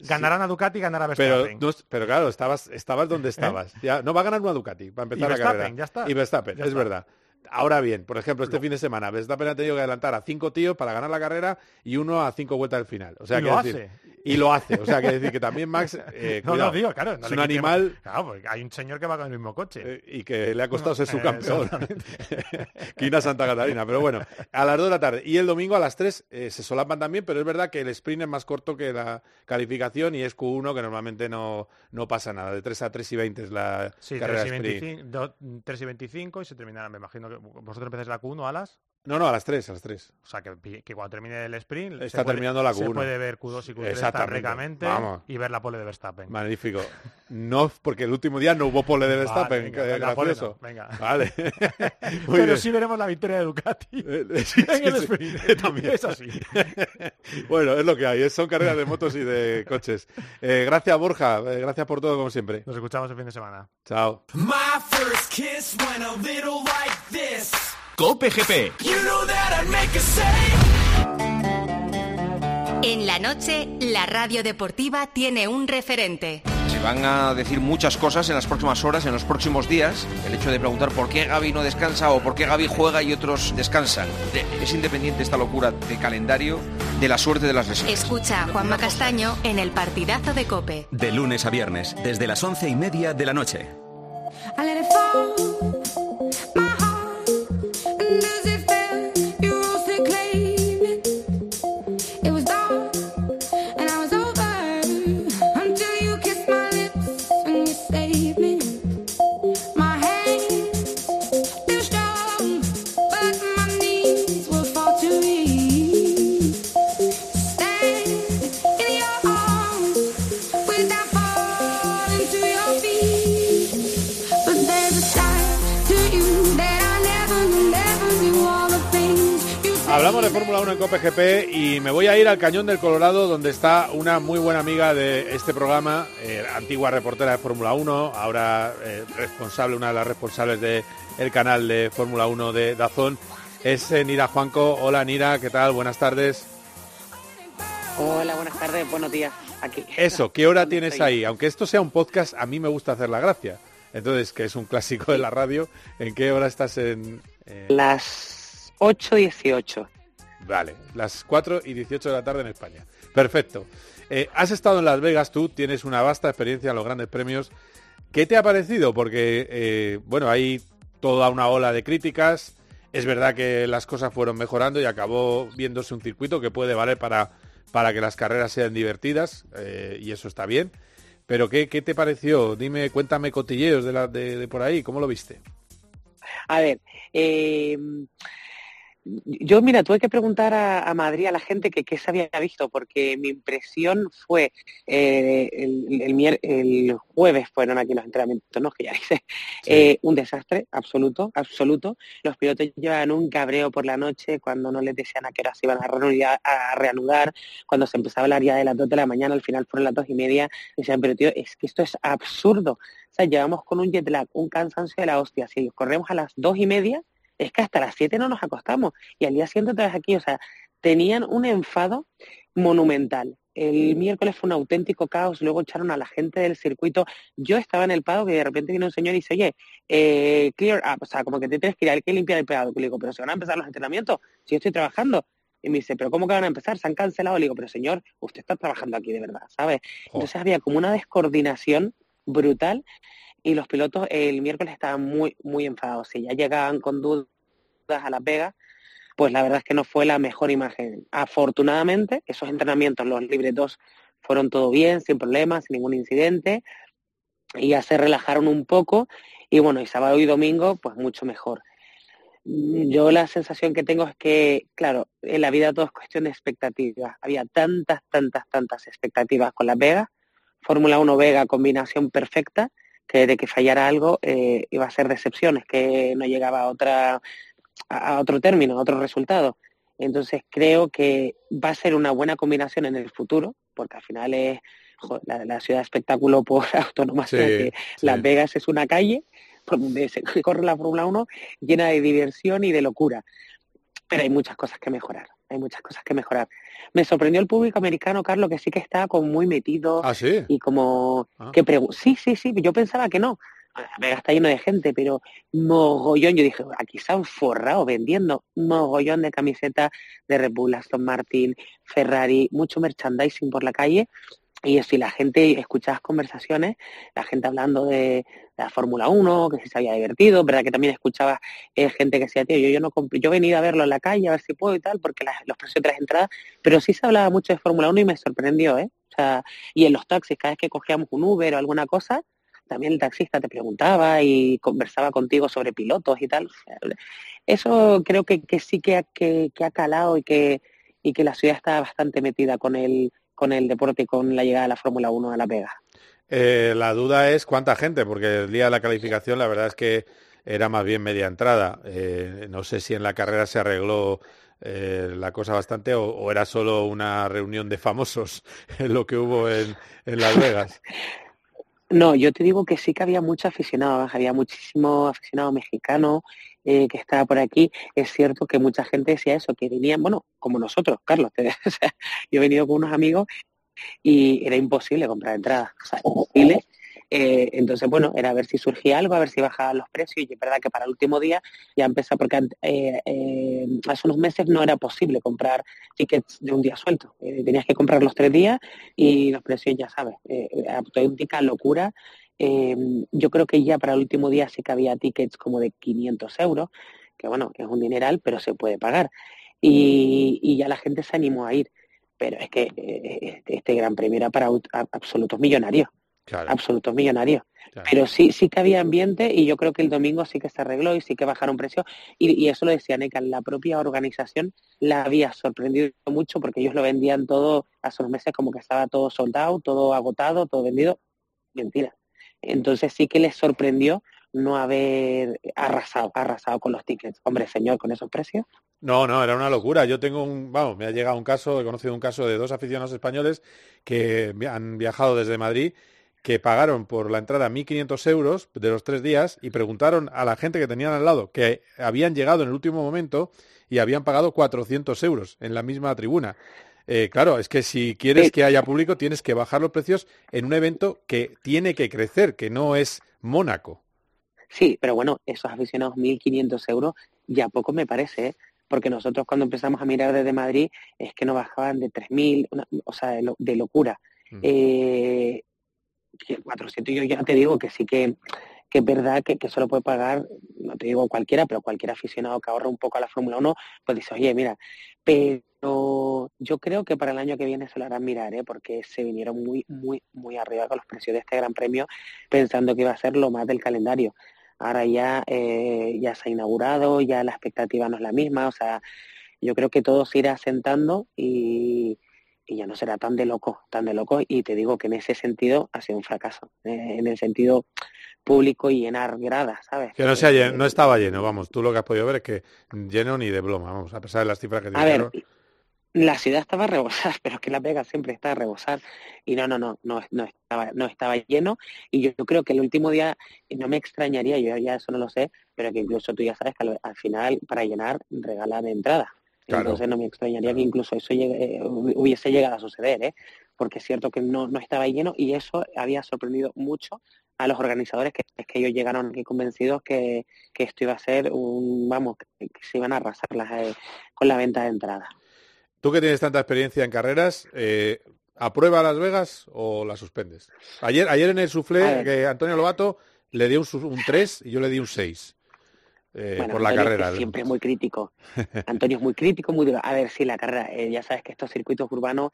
Ganarán a Ducati y ganará Pero, Verstappen. no es- pero claro, estabas, estabas donde estabas. Ya, no va a ganar una Ducati para empezar ¿Eh? Y la Verstappen, carrera. ya está. Y Verstappen, Ya es está. verdad. Ahora bien, por ejemplo, este fin de semana, Verstappen ha tenido que adelantar a cinco tíos para ganar la carrera y uno a cinco vueltas del final. O sea, Y que lo decir- hace. Y lo hace. O sea, que decir que también Max, *laughs* eh, no, cuidado, no, digo, claro. no es un animal Claro, porque hay un señor que va con el mismo coche. eh, y que le ha costado ser Eh, subcampeón. *laughs* Quina Santa Catarina. Pero bueno, a las 2 de la tarde. Y el domingo a las 3 eh, se solapan también, pero es verdad que el sprint es más corto que la calificación y es Q1, que normalmente no, no pasa nada. De 3 a 3 y 20 es la Sí, carrera 3 y, sprint. 25, do- 3 y 25 y se terminará, me imagino que vosotros empezáis la Q1 a las... No, no, a las 3, a las 3. O sea, que, que cuando termine el sprint... Está se puede- terminando la Se Q1. puede ver Q2 y Q3 Exactamente. tan ricamente Vamos. y ver la pole de Verstappen. Magnífico. No, porque el último día no hubo pole de Verstappen. venga, pole gracioso. no, venga. Vale. *laughs* Muy Pero bien. sí veremos la victoria de Ducati Eh, *laughs* sí, en el sí. sprint. *laughs* También. Es así. bueno, es lo que hay. Son carreras de motos y de coches. Eh, gracias, Borja. Eh, gracias por todo, como siempre. Nos escuchamos el fin de semana. Chao. My first kiss went a little like this. Cope GP. You know that I'd make a save. En la noche, la radio deportiva tiene un referente. Se van a decir muchas cosas en las próximas horas, en los próximos días. El hecho de preguntar por qué Gaby no descansa o por qué Gaby juega y otros descansan. De- Es independiente esta locura de calendario de la suerte de las lesiones. Escucha a Juanma Castaño en el partidazo de Cope. De lunes a viernes, desde las once y media de la noche. And Fórmula 1 en Cope GP y me voy a ir al Cañón del Colorado donde está una muy buena amiga de este programa, eh, antigua reportera de Fórmula 1, ahora eh, responsable, una de las responsables del canal de Fórmula 1 de Dazón, es eh, Nira Juanco. Hola Nira, ¿qué tal? Buenas tardes. Hola, buenas tardes, buenos días. Aquí. Eso, ¿qué hora tienes ahí? Aunque esto sea un podcast, a mí me gusta hacer la gracia. Entonces, que es un clásico de la radio, ¿en qué hora estás en...? Las 8.18. Vale, las 4 y 18 de la tarde en España. Perfecto. Eh, has estado en Las Vegas, tú tienes una vasta experiencia en los grandes premios. ¿Qué te ha parecido? Porque, eh, bueno, hay toda una ola de críticas. Es verdad que las cosas fueron mejorando y acabó viéndose un circuito que puede valer para, para que las carreras sean divertidas eh, y eso está bien. Pero ¿qué, qué te pareció? Dime, cuéntame cotilleos de, la, de, de por ahí, ¿cómo lo viste? A ver, eh, yo, mira, tuve que preguntar a, a Madrid, a la gente, que qué se había visto, porque mi impresión fue, eh, el, el, el jueves fueron aquí los entrenamientos, ¿no? *laughs* Que ya hice, eh, un desastre absoluto, absoluto. Los pilotos llevan un cabreo por la noche cuando no les decían a qué hora se iban a reanudar, a reanudar, cuando se empezaba a hablar ya de las dos de la mañana, al final fueron las dos y media, decían, pero tío, es que esto es absurdo. O sea, llevamos con un jet lag, un cansancio de la hostia. Si corremos a las dos y media, es que hasta las 7 no nos acostamos. Y al día siguiente otra vez aquí, o sea, tenían un enfado monumental. El miércoles fue un auténtico caos, luego echaron a la gente del circuito. Yo estaba en el paddock y de repente viene un señor y dice, oye, eh, clear up, o sea, como que te tienes que ir, hay que limpiar el paddock. Le digo, pero se van a empezar los entrenamientos, si yo estoy trabajando. Y me dice, pero ¿cómo que van a empezar? Se han cancelado. Le digo, pero señor, usted está trabajando aquí de verdad, ¿sabes? Entonces había como una descoordinación brutal y los pilotos el miércoles estaban muy, muy enfadados. Si ya llegaban con dudas a Las Vegas, pues la verdad es que no fue la mejor imagen. Afortunadamente, esos entrenamientos, los libres 2, fueron todo bien, sin problemas, sin ningún incidente, y ya se relajaron un poco, y bueno, y sábado y domingo, pues mucho mejor. Mm, Yo la sensación que tengo es que, claro, en la vida todo es cuestión de expectativas. Había tantas, tantas, tantas expectativas con Las Vegas, Fórmula 1 Vega, combinación perfecta, que de que fallara algo eh, iba a ser decepciones, que no llegaba a otra a otro término, a otro resultado. Entonces creo que va a ser una buena combinación en el futuro, porque al final es jo, la, la ciudad de espectáculo por *laughs* autonomía, Sí, que Las Vegas es una calle por donde se *laughs* corre la Fórmula 1 llena de diversión y de locura. Pero hay muchas cosas que mejorar, hay muchas cosas que mejorar. Me sorprendió el público americano, Carlos, que sí que estaba como muy metido ¿Ah, sí? y como que pregu- sí, sí, sí, yo pensaba que no. Vegas está lleno de gente, pero mogollón, yo dije, aquí se han forrado vendiendo mogollón de camisetas de Red Bull, Aston Martin, Ferrari, mucho merchandising por la calle. Y y la gente, escuchabas conversaciones, la gente hablando de la Fórmula 1, que si se había divertido, verdad que también escuchabas eh, gente que decía, tío, yo, yo no yo venido a verlo en la calle, a ver si puedo y tal, porque las- los precios de las entradas, pero sí se hablaba mucho de Fórmula 1 y me sorprendió, ¿eh? O sea, y en los taxis, cada vez que cogíamos un Uber o alguna cosa, también el taxista te preguntaba y conversaba contigo sobre pilotos y tal. Eso creo que, que sí que ha, que, que ha calado y que, y que la ciudad está bastante metida con el, con el deporte y con la llegada de la Fórmula 1 a Las Vegas. Eh, la duda es cuánta gente, porque el día de la calificación la verdad es que era más bien media entrada. Eh, no sé si en la carrera se arregló eh, la cosa bastante o, era solo una reunión de famosos *laughs* lo que hubo en, Las Vegas. No, yo te digo que sí que había mucho aficionado, había muchísimo aficionado mexicano eh, que estaba por aquí. Es cierto que mucha gente decía eso, que venían, bueno, como nosotros, Carlos. *laughs* yo he venido con unos amigos y era imposible comprar entradas, o sea, imposible. Eh, entonces, bueno, era a ver si surgía algo, a ver si bajaban los precios y es verdad que para el último día ya empezó, porque eh, eh, hace unos meses no era posible comprar tickets de un día suelto, tenías que comprar los tres días y los precios, ya sabes, auténtica locura. Yo creo que ya para el último día sí que había tickets como de 500 euros, que bueno, es un dineral, pero se puede pagar. Y ya la gente se animó a ir. Pero es que eh, este, este gran premio era para absolutos millonarios. Absolutos millonarios. Pero sí, sí que había ambiente y yo creo que el domingo sí que se arregló y sí que bajaron precios. Y, y eso lo decía Neca, la propia organización la había sorprendido mucho porque ellos lo vendían todo hace unos meses como que estaba todo soldado, todo agotado, todo vendido. Mentira. Entonces sí que les sorprendió no haber arrasado, arrasado con los tickets. Hombre, señor, con esos precios. No, no, era una locura. Yo tengo un, vamos, me ha llegado un caso, he conocido un caso de dos aficionados españoles que han viajado desde Madrid, que pagaron por la entrada 1.500 euros de los tres días y preguntaron a la gente que tenían al lado que habían llegado en el último momento y habían pagado 400 euros en la misma tribuna. Eh, claro, es que si quieres que haya público tienes que bajar los precios en un evento que tiene que crecer, que no es Mónaco. Sí, pero bueno, esos aficionados 1.500 euros ya poco me parece, ¿eh? porque nosotros cuando empezamos a mirar desde Madrid es que nos bajaban de 3.000, una- o sea, de, lo- de locura. Eh, que 400 yo ya te digo que sí que, que es verdad que, que solo puede pagar, no te digo cualquiera, pero cualquier aficionado que ahorra un poco a la Fórmula 1, pues dice, oye, mira, pero yo creo que para el año que viene se lo harán mirar, ¿eh? porque se vinieron muy, muy, muy arriba con los precios de este Gran Premio, pensando que iba a ser lo más del calendario. Ahora ya, eh, ya se ha inaugurado, ya la expectativa no es la misma, o sea, yo creo que todo se irá asentando y, y ya no será tan de loco, tan de loco, y te digo que en ese sentido ha sido un fracaso, eh, en el sentido público y llenar gradas, ¿sabes? Que no, sea llen- no estaba lleno, vamos, tú lo que has podido ver es que lleno ni de broma, vamos, a pesar de las cifras que te A ver. La ciudad estaba rebosada, *laughs* pero es que La Vega siempre está a rebosar y no, no, no, no, no estaba, no estaba lleno y yo, yo creo que el último día y no me extrañaría, yo ya eso no lo sé, pero que incluso tú ya sabes que al, al final para llenar regalan entrada. Claro. Entonces no me extrañaría que incluso eso llegue- eh, hubiese llegado a suceder, ¿eh? porque es cierto que no, no estaba lleno y eso había sorprendido mucho a los organizadores que es que ellos llegaron aquí convencidos que, que esto iba a ser un, vamos, que, que se iban a arrasar las, eh, con la venta de entradas. Tú que tienes tanta experiencia en carreras, eh, ¿aprueba Las Vegas o la suspendes? Ayer, ayer en el suflé que Antonio Lobato le dio un, un 3 y yo le di un 6 eh, Bueno, por la Antonio carrera. es siempre es muy crítico. *laughs* Antonio es muy crítico, muy duro. A ver, sí, la carrera, eh, ya sabes que estos circuitos urbanos,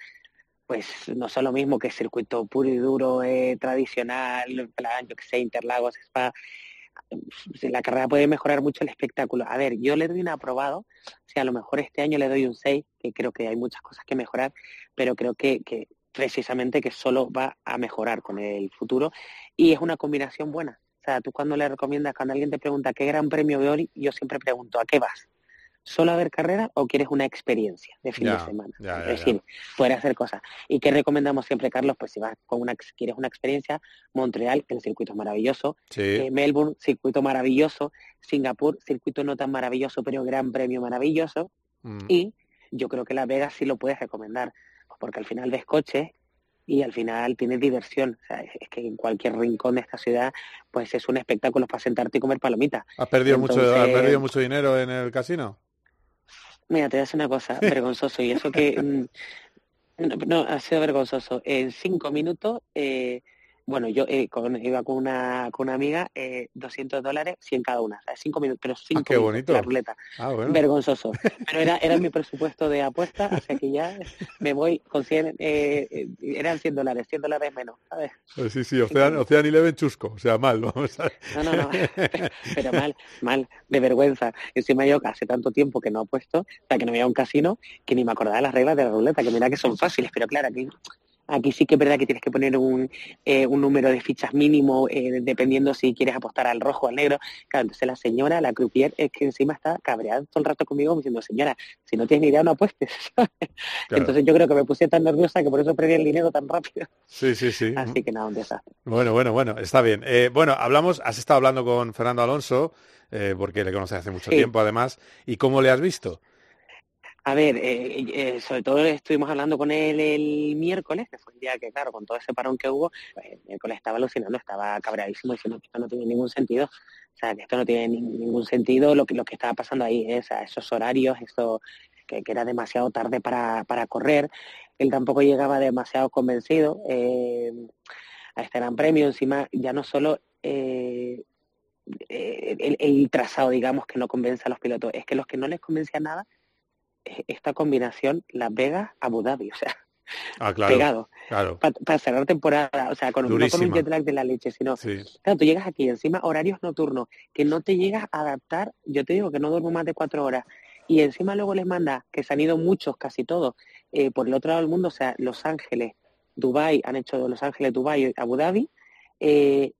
pues no son lo mismo que circuito puro y duro, eh, tradicional, plan, yo que sé, Interlagos, Spa. La carrera puede mejorar mucho el espectáculo. A ver, yo le doy un aprobado, o sea, a lo mejor este año le doy un 6, que creo que hay muchas cosas que mejorar, pero creo que, que precisamente que solo va a mejorar con el futuro y es una combinación buena. O sea, tú cuando le recomiendas, cuando alguien te pregunta qué gran premio veo hoy, yo siempre pregunto, ¿a qué vas? ¿Solo a ver carrera o quieres una experiencia de fin Ya, de semana? ya, es ya. decir, poder hacer cosas. ¿Y qué recomendamos siempre, Carlos? Pues si vas con una, si quieres una experiencia, Montreal, el circuito es maravilloso, Sí. eh, Melbourne, circuito maravilloso, Singapur, circuito no tan maravilloso, pero gran premio maravilloso, Mm. y yo creo que Las Vegas sí lo puedes recomendar, porque al final ves coches y al final tienes diversión. O sea, es que en cualquier rincón de esta ciudad, pues es un espectáculo para sentarte y comer palomitas. ¿Has perdido, mucho, has perdido mucho dinero en el casino? Mira, te voy a decir una cosa, vergonzoso, y eso que mm, no, no, ha sido vergonzoso. En cinco minutos, eh, bueno, yo eh, con- iba con una, con una amiga, eh, 200 dólares, 100 cada una, ¿sabes? Cinco minutos, pero cinco Ah, qué minutos, bonito. la ruleta. Ah, bueno. Vergonzoso. *laughs* Pero era, era mi presupuesto de apuesta, así que ya me voy con 100, eh, eh, eran 100 dólares, 100 dólares menos, ¿sabes? Eh, Sí, sí, Ocean, Ocean Eleven chusco, o sea, mal, vamos a. No, no, no, pero *laughs* mal, mal, de vergüenza. Encima yo hace tanto tiempo que no apuesto, o sea, que no voy a un casino, que ni me acordaba de las reglas de la ruleta, que mira que son fáciles, pero claro, aquí, aquí sí que es verdad que tienes que poner un, eh, un número de fichas mínimo, eh, dependiendo si quieres apostar al rojo o al negro. Claro, entonces la señora, la croupier, es que encima está cabreada todo el rato conmigo diciendo, señora, si no tienes ni idea, no apuestes. *laughs* Entonces yo creo que me puse tan nerviosa que por eso perdí el dinero tan rápido. Sí, sí, sí. *laughs* Así que nada, un desastre. Bueno, bueno, bueno, está bien. Eh, bueno, hablamos, has estado hablando con Fernando Alonso, eh, porque le conoces hace mucho Sí. tiempo además, ¿y cómo le has visto? A ver, eh, eh, sobre todo estuvimos hablando con él el miércoles, que fue el día que, claro, con todo ese parón que hubo, pues, el miércoles estaba alucinando, estaba cabreadísimo diciendo que esto no tiene ningún sentido. O sea, que esto no tiene ni- ningún sentido lo que, lo que estaba pasando ahí, ¿eh? esos horarios, eso que, era demasiado tarde para, para correr. Él tampoco llegaba demasiado convencido eh, a este gran premio. Encima, ya no solo eh, el, el trazado, digamos, que no convence a los pilotos, es que los que no les convence a nada esta combinación Las Vegas Abu Dhabi, o sea, Ah, *laughs* claro. pegado Claro. para cerrar temporada, o sea, con, no con un jet lag de la leche, sino Sí. claro, tú llegas aquí encima horarios nocturnos que no te llegas a adaptar, yo te digo que no duermo más de cuatro horas y encima luego les manda que se han ido muchos, casi todos, eh, por el otro lado del mundo, o sea, Los Ángeles, Dubai han hecho Los Ángeles, Dubai, Abu Dhabi, eh,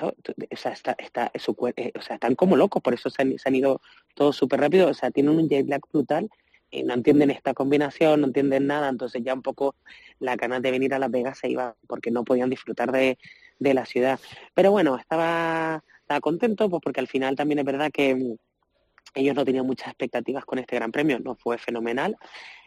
o sea, está, está, su eh, o sea, están como locos, por eso se han, se han ido todos súper rápido, o sea, tienen un jet lag brutal y no entienden esta combinación, no entienden nada, entonces ya un poco la ganas de venir a Las Vegas se iba porque no podían disfrutar de, de la ciudad. Pero bueno, estaba, estaba contento pues porque al final también es verdad que mm, ellos no tenían muchas expectativas con este Gran Premio, no fue fenomenal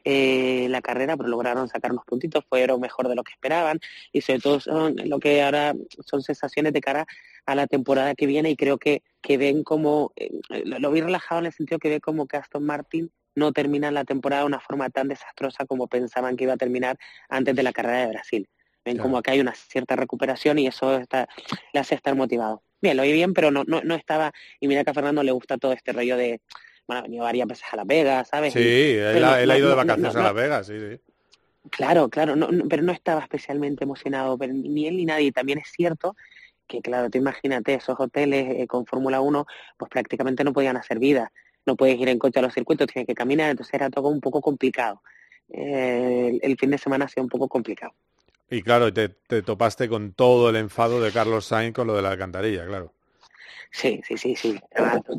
eh, la carrera, pero lograron sacar unos puntitos, fueron mejor de lo que esperaban y sobre todo son lo que ahora son sensaciones de cara a la temporada que viene y creo que, que ven como, eh, lo, lo vi relajado en el sentido que ve como que Aston Martin no termina la temporada de una forma tan desastrosa como pensaban que iba a terminar antes de la carrera de Brasil. Ven Claro. como que hay una cierta recuperación y eso está, le hace estar motivado. Bien, lo vi bien, pero no, no, no estaba, y mira que a Fernando le gusta todo este rollo de, bueno, ha venido varias veces a Las Vegas, ¿sabes? Sí, Y- él, ha, no- ido de vacaciones a Las Vegas, sí, sí. Claro, claro, no, no- pero no estaba especialmente emocionado, pero ni él ni nadie. También es cierto que, claro, tú imagínate, esos hoteles eh, con Fórmula 1, pues prácticamente no podían hacer vida. No puedes ir en coche a los circuitos, tienes que caminar, entonces era todo un poco complicado. Eh, el, el fin de semana ha sido un poco complicado. Y claro, te, te topaste con todo el enfado de Carlos Sainz con lo de la alcantarilla, claro. Sí, sí, sí, sí.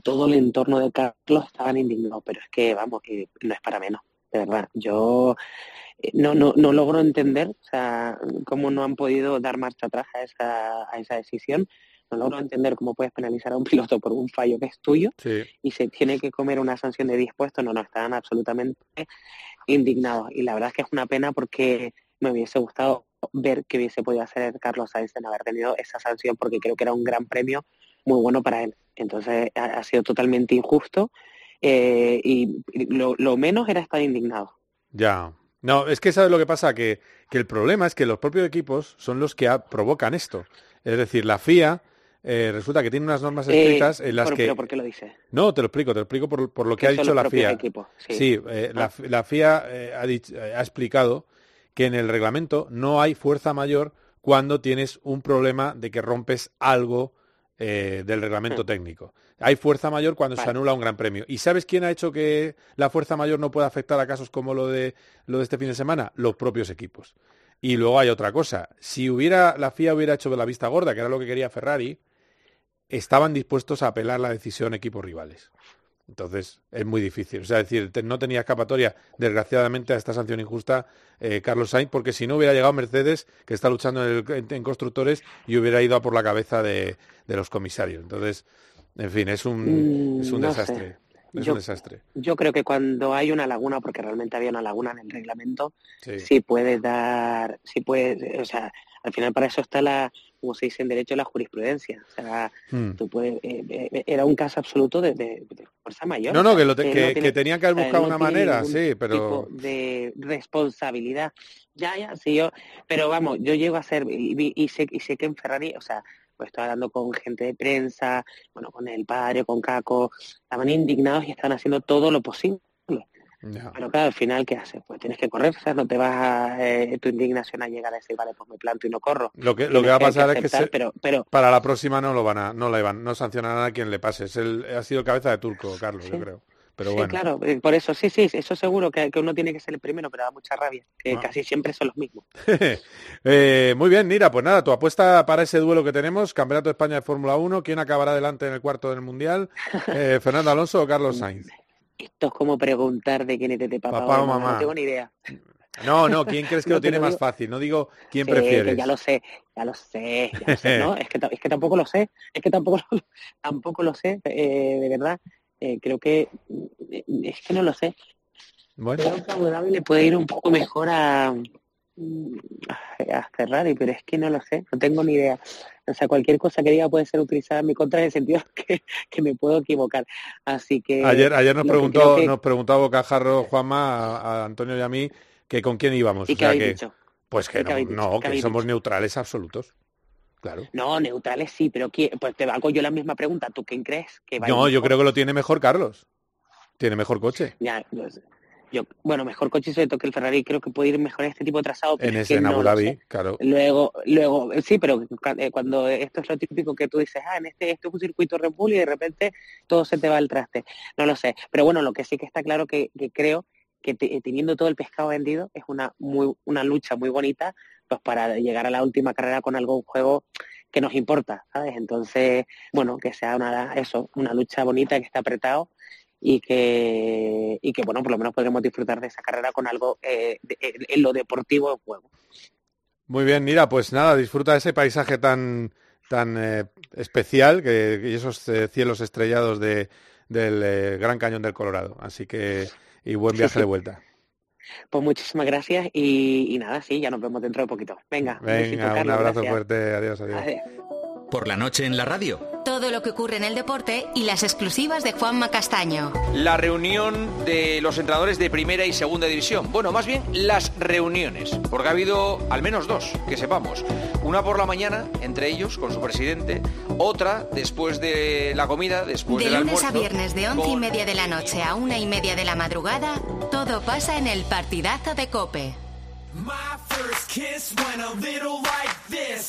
Todo el entorno de Carlos estaban indignados, pero es que, vamos, que no es para menos, de verdad. Yo eh, no, no, no logro entender, o sea, cómo no han podido dar marcha atrás a esa, a esa decisión. No logro entender cómo puedes penalizar a un piloto por un fallo que es tuyo Sí. y se tiene que comer una sanción de 10 puestos. No, no, estaban absolutamente indignados. Y la verdad es que es una pena porque me hubiese gustado ver que hubiese podido hacer Carlos Sainz en haber tenido esa sanción porque creo que era un gran premio muy bueno para él. Entonces ha, ha sido totalmente injusto eh, y lo, lo menos era estar indignado. Ya. No, es que sabes lo que pasa, que, que el problema es que los propios equipos son los que a- provocan esto. Es decir, la FIA eh, resulta que tiene unas normas Eh, escritas en las por- que... ¿Pero por qué lo dice? No, te lo explico, te lo explico por, por lo que Que ha dicho la FIA. equipos, sí. eh, la, Ah. la FIA ha, dicho- ha explicado que en el reglamento no hay fuerza mayor cuando tienes un problema de que rompes algo eh, del reglamento técnico. Hay fuerza mayor cuando se anula un gran premio. ¿Y sabes quién ha hecho que la fuerza mayor no pueda afectar a casos como lo de lo de este fin de semana? Los propios equipos. Y luego hay otra cosa. Si hubiera la FIA hubiera hecho de la vista gorda, que era lo que quería Ferrari, estaban dispuestos a apelar la decisión equipos rivales. Entonces es muy difícil. O sea, es decir, no tenía escapatoria, desgraciadamente, a esta sanción injusta eh, Carlos Sainz, porque si no hubiera llegado Mercedes, que está luchando en, el- en- constructores, y hubiera ido a por la cabeza de, de los comisarios. Entonces, en fin, es un, Mm, es un no sé. desastre. Es Yo- un desastre. Yo creo que cuando hay una laguna, porque realmente había una laguna en el reglamento, Sí. sí puedes dar, sí puedes, o sea, al final para eso está la, como se dice en derecho, la jurisprudencia. O sea, Hmm. tú puedes, eh, eh, era un caso absoluto de, de- de fuerza mayor. No, no, que, lo te- que, no que tiene- tenían que haber buscado no una manera, sí, pero... tipo de responsabilidad. Ya, ya, sí, yo, pero vamos, yo llego a ser, y, y sé, y sé que en Ferrari, o sea, pues estoy hablando con gente de prensa, bueno, con el padre, con Caco, estaban indignados y están haciendo todo lo posible. Ya. Pero claro, al final, ¿qué haces? Pues tienes que correr, o sea, no te vas a, eh, tu indignación a llegar a decir, vale, pues me planto y no corro. Lo que, lo que va a pasar es que se- pero, pero para la próxima no lo van a, no le van, no sancionarán a quien le pase. Es el, ha sido cabeza de turco, Carlos, yo creo. Pero sí, bueno. claro, eh, por eso, sí, sí, eso seguro que, que uno tiene que ser el primero, pero da mucha rabia, que Ah. casi siempre son los mismos. *laughs* Eh, muy bien, Nira, pues nada, tu apuesta para ese duelo que tenemos, Campeonato de España de Fórmula 1, ¿quién acabará adelante en el cuarto del Mundial? Eh, ¿Fernando Alonso o Carlos *laughs* Sainz? Esto es como preguntar de quién es de papá, Papá o mamá, mamá. no tengo ni idea. No, no, ¿quién crees que *laughs* No lo tiene más fácil? No digo quién Sí, prefieres. ya lo sé, ya lo sé, ya lo sé, ¿no? *laughs* Es que, es que tampoco lo sé, es que tampoco lo, *laughs* tampoco lo sé, eh, de verdad. Eh, creo que eh, es que no lo sé. Bueno, Creo que Abu Dhabi le puede ir un poco mejor a, a Ferrari, pero es que no lo sé, no tengo ni idea. O sea, cualquier cosa que diga puede ser utilizada en mi contra en el sentido *laughs* que, que me puedo equivocar. Así que ayer, ayer nos preguntó, que- nos preguntó Bocajarro Juanma, a, a Antonio y a mí, que con quién íbamos. ¿Y o sea que, dicho? pues que ¿Y qué no, dicho? no, ¿Qué que somos neutrales absolutos. Claro. No, neutrales sí, pero ¿quién? pues te hago yo la misma pregunta. ¿Tú quién crees que va No, yo creo que lo tiene mejor Carlos. Tiene mejor coche. Ya, yo, bueno, mejor coche sobre todo que el Ferrari creo que puede ir mejor en este tipo de trazado, pero En es ese que en Abu Dhabi, claro. Luego, luego, eh, sí, pero eh, cuando esto es lo típico que tú dices, ah, en este, esto es un circuito Red Bull y de repente todo se te va al traste. No lo sé. Pero bueno, lo que sí que está claro que, que creo que te- teniendo todo el pescado vendido es una muy una lucha muy bonita pues para llegar a la última carrera con algo un juego que nos importa, ¿sabes? Entonces, bueno, que sea una, eso, una lucha bonita, que esté apretado y que, y que bueno, por lo menos podremos disfrutar de esa carrera con algo eh, de- en, en lo deportivo en juego. Muy bien, mira, pues nada, disfruta de ese paisaje tan, tan eh, especial que, y esos eh, cielos estrellados de, del eh, Gran Cañón del Colorado. Así que, y buen viaje sí. de vuelta. Pues muchísimas gracias y, y nada, sí, ya nos vemos dentro de poquito. Venga, un besito, abrazo gracias. fuerte, adiós, adiós. Adiós. Por la noche en la radio. Todo lo que ocurre en el deporte y las exclusivas de Juanma Castaño. La reunión de los entrenadores de primera y segunda división. Bueno, más bien las reuniones, porque ha habido al menos dos, que sepamos. Una por la mañana, entre ellos, con su presidente. Otra después de la comida, después De del lunes a viernes de once y media de la noche a una y media de la madrugada, todo pasa en el partidazo de Cope. My first kiss went a little like this.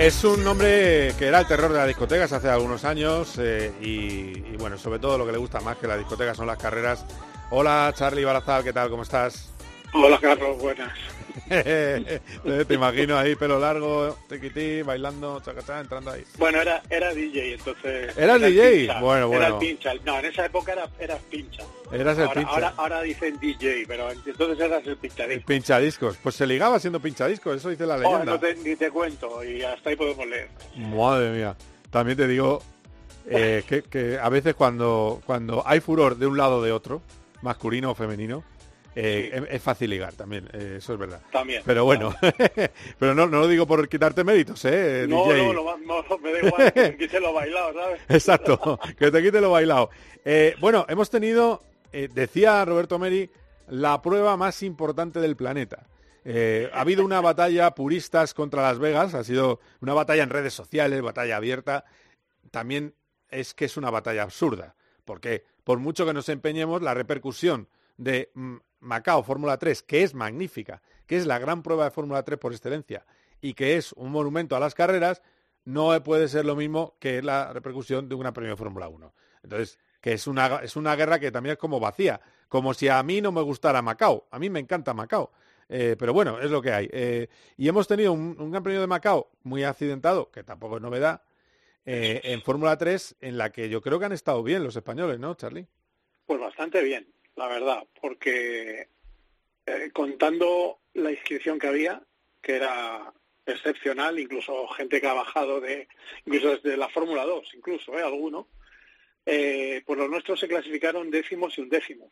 Es un nombre que era el terror de las discotecas hace algunos años eh, y, bueno, sobre todo lo que le gusta más que las discotecas son las carreras. Hola Charlie Barazal, ¿qué tal? ¿Cómo estás? Hola Carlos, buenas. *laughs* Te imagino ahí, pelo largo, tiquití, bailando, chacachá, entrando ahí. Bueno, era, era DJ, entonces... ¿Eras era el DJ? pincha, Bueno, Era el bueno. pincha. No, en esa época era, eras pincha. Eras el ahora, pincha. Ahora, ahora dicen DJ, pero entonces eras el pinchadisco. Pinchadiscos. Pues se ligaba siendo pinchadiscos, eso dice la Oh, leyenda. no te- ni te cuento, y hasta ahí podemos leer. Madre mía. También te digo eh, que, que a veces cuando, cuando hay furor de un lado o de otro, masculino o femenino, eh, es, es fácil ligar también, eh, eso es verdad. También. Pero bueno, *laughs* pero no, no lo digo por quitarte méritos, ¿eh? No, DJ. no, lo va- no, me da igual, que quite lo bailado, ¿sabes? *laughs* Exacto, que te quite lo bailado. Eh, bueno, hemos tenido, decía Roberto Meri, la prueba más importante del planeta. Ha habido una *laughs* batalla puristas contra Las Vegas, ha sido una batalla en redes sociales, batalla abierta. También es que es una batalla absurda, porque por mucho que nos empeñemos, la repercusión de mm, Macao Fórmula 3, que es magnífica, que es la gran prueba de Fórmula 3 por excelencia y que es un monumento a las carreras, no puede ser lo mismo que la repercusión de un gran premio de Fórmula 1. Entonces, que es una, es una guerra que también es como vacía, como si a mí no me gustara Macao. A mí me encanta Macao. Eh, pero bueno, es lo que hay. Eh, y hemos tenido un, un gran premio de Macao muy accidentado, que tampoco es novedad, eh, en Fórmula 3, en la que yo creo que han estado bien los españoles, ¿no, Charlie? Pues bastante bien, la verdad, porque eh, contando la inscripción que había, que era excepcional, incluso gente que ha bajado de, incluso desde la Fórmula 2, incluso, ¿eh? alguno, eh, pues los nuestros se clasificaron décimos y undécimos.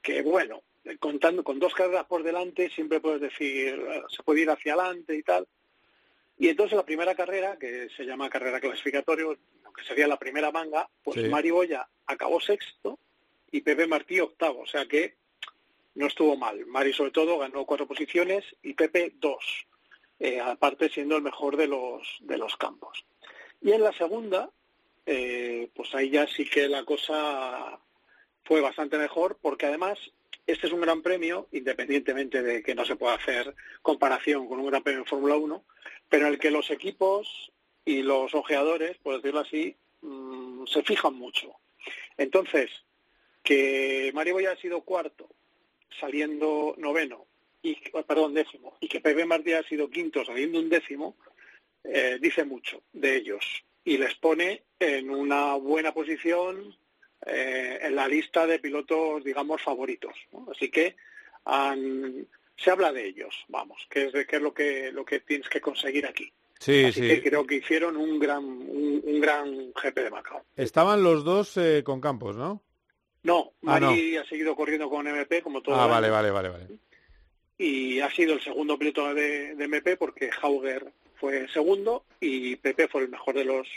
Que bueno, eh, contando con dos carreras por delante, siempre puedes decir, se puede ir hacia adelante y tal. Y entonces la primera carrera, que se llama carrera clasificatorio, que sería la primera manga, pues Sí. Mari Boya acabó sexto y Pepe Martí octavo, o sea que no estuvo mal. Mari sobre todo ganó cuatro posiciones y Pepe dos, eh, aparte siendo el mejor de los, de los campos. Y en la segunda, eh, pues ahí ya sí que la cosa fue bastante mejor porque además este es un gran premio, independientemente de que no se pueda hacer comparación con un gran premio en Fórmula 1, pero en el que los equipos y los ojeadores, por decirlo así, mm, se fijan mucho. Entonces, que Mario Boya ha sido cuarto, saliendo noveno, y, perdón, décimo, y que Pepe Martí ha sido quinto, saliendo un décimo, eh, dice mucho de ellos y les pone en una buena posición eh, en la lista de pilotos, digamos, favoritos. ¿no? Así que han- se habla de ellos, vamos, que es, de, que es lo, que, lo que tienes que conseguir aquí. Sí, Así sí. que creo que hicieron un gran, un, un gran GP de Macao. Estaban los dos eh, con campos, ¿no? No, Ah, Mari ha seguido corriendo con MP como todo Ah, vale, vale, vale, vale. y ha sido el segundo piloto de, de MP porque Hauger fue segundo y Pepe fue el mejor de los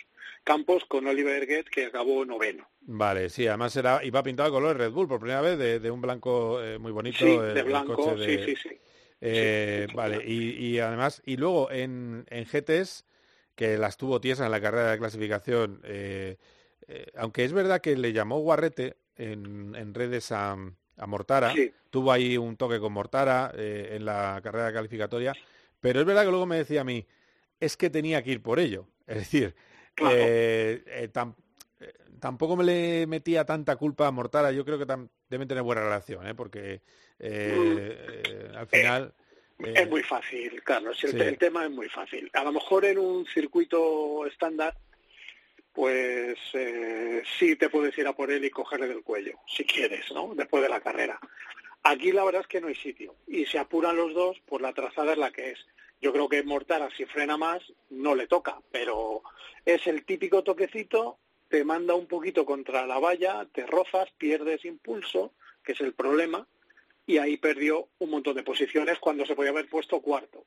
campos con Oliver Guet que acabó noveno. Vale, sí, además era, iba pintado de color Red Bull por primera vez, de, de un blanco eh, muy bonito. Sí, el- de blanco, coche de- sí, sí, sí. Eh, vale, y, y además, y luego en, en GTs, que las tuvo tiesas en la carrera de clasificación, eh, eh, aunque es verdad que le llamó Guarrete en, en redes a, a Mortara, Sí. tuvo ahí un toque con Mortara eh, en la carrera calificatoria, pero es verdad que luego me decía a mí, es que tenía que ir por ello. *laughs* Es decir, Claro. eh, eh, tam- eh, tampoco me le metía tanta culpa a Mortara. Yo creo que tam- deben tener buena relación, porque eh, al final... Es muy fácil, Carlos. El, sí. el tema es muy fácil. A lo mejor en un circuito estándar, pues eh, sí te puedes ir a por él y cogerle del cuello, si quieres, ¿no? Después de la carrera. Aquí la verdad es que no hay sitio. Y se apuran los dos, pues la trazada es la que es. Yo creo que Mortara, si frena más, no le toca, pero es el típico toquecito, te manda un poquito contra la valla, te rozas, pierdes impulso, que es el problema, y ahí perdió un montón de posiciones cuando se podía haber puesto cuarto.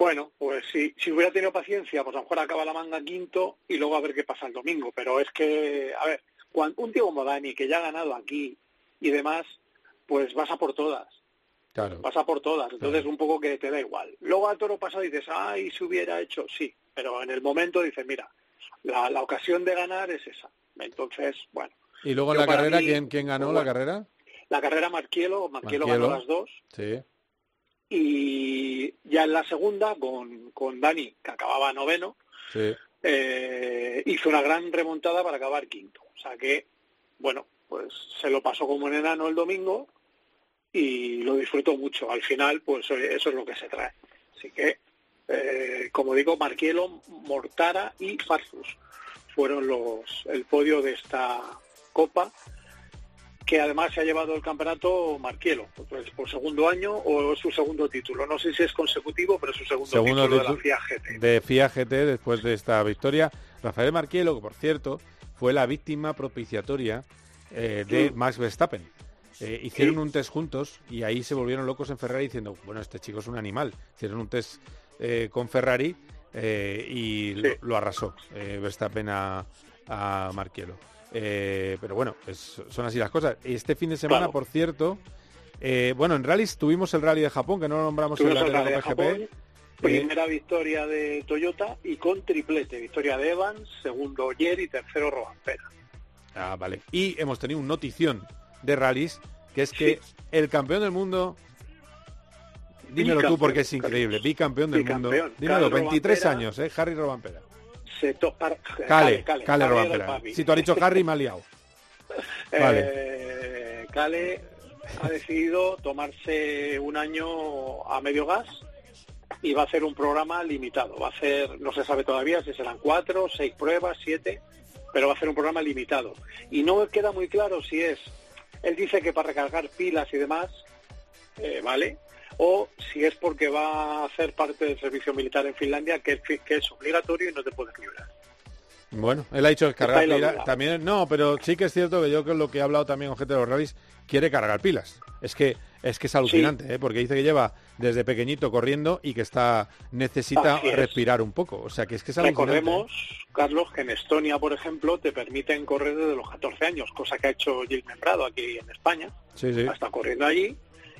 Bueno, pues si, si hubiera tenido paciencia, pues a lo mejor acaba la manga quinto y luego a ver qué pasa el domingo. Pero es que, a ver, cuando, un tío como Dani, que ya ha ganado aquí y demás, pues vas a por todas. Claro. Vas a por todas. Entonces un poco que te da igual. Luego al toro pasado dices, ay, si hubiera hecho, sí. Pero en el momento dices, mira, la, la ocasión de ganar es esa. Entonces, bueno. Y luego en la carrera, mí, ¿quién, quién ganó la carrera? La carrera Marquielo, Marquielo, Marquielo. ganó las dos. Sí. Y ya en la segunda, con, con Dani, que acababa noveno, Sí. eh, hizo una gran remontada para acabar quinto. O sea que, bueno, pues se lo pasó como un enano el domingo y lo disfrutó mucho. Al final, pues oye, eso es lo que se trae. Así que, eh, como digo, Marquielo, Mortara y Farsus fueron los el podio de esta copa que además se ha llevado el campeonato Marquielo, pues por segundo año o su segundo título. No sé si es consecutivo, pero es su segundo, Segundo título de la FIA GT. de FIA GT después de esta victoria. Rafael Marquielo, que por cierto fue la víctima propiciatoria eh, de. Max Verstappen. Eh, hicieron un test juntos y ahí se volvieron locos en Ferrari diciendo, bueno, este chico es un animal. Hicieron un test eh, con Ferrari y lo, lo arrasó Verstappen a, a Marquielo. Eh, pero bueno, es- son así las cosas. Y este fin de semana, Claro. por cierto, eh, bueno, en rallies tuvimos el rally de Japón, que no lo nombramos en Tuvimos la el Rally de GP. Japón, primera victoria de Toyota y con triplete, victoria de Evans, segundo Jer y tercero Robampera. Ah, vale. Y hemos tenido un notición de rallies, que es que el campeón del mundo... Dímelo tú porque es increíble. Bicampeón del mundo. Dímelo, Cale 23 Robampera. años, ¿eh? Harry Robampera. Par- Cale, Cale, Cale. Si tú has dicho Harry, me has liado. *laughs* Vale. Eh, Cale ha decidido tomarse un año a medio gas y va a hacer un programa limitado. Va a hacer, no se sabe todavía si serán cuatro, seis pruebas, siete, pero va a hacer un programa limitado. Y no queda muy claro si es, él dice que para recargar pilas y demás, eh, ¿vale? O si es porque va a hacer parte del servicio militar en Finlandia, que es, que es obligatorio y no te puedes librar. Bueno, él ha dicho cargar pilas. También, no, pero sí que es cierto que yo con lo que he hablado también con gente de los rallies, quiere cargar pilas. Es que es que es alucinante, ¿eh? porque dice que lleva desde pequeñito corriendo y que está necesita Así es. respirar un poco. O sea, que es que es alucinante. Recordemos, Carlos, que en Estonia, por ejemplo, te permiten correr desde los 14 años, cosa que ha hecho Gil Membrado aquí en España. Sí, sí. Está corriendo allí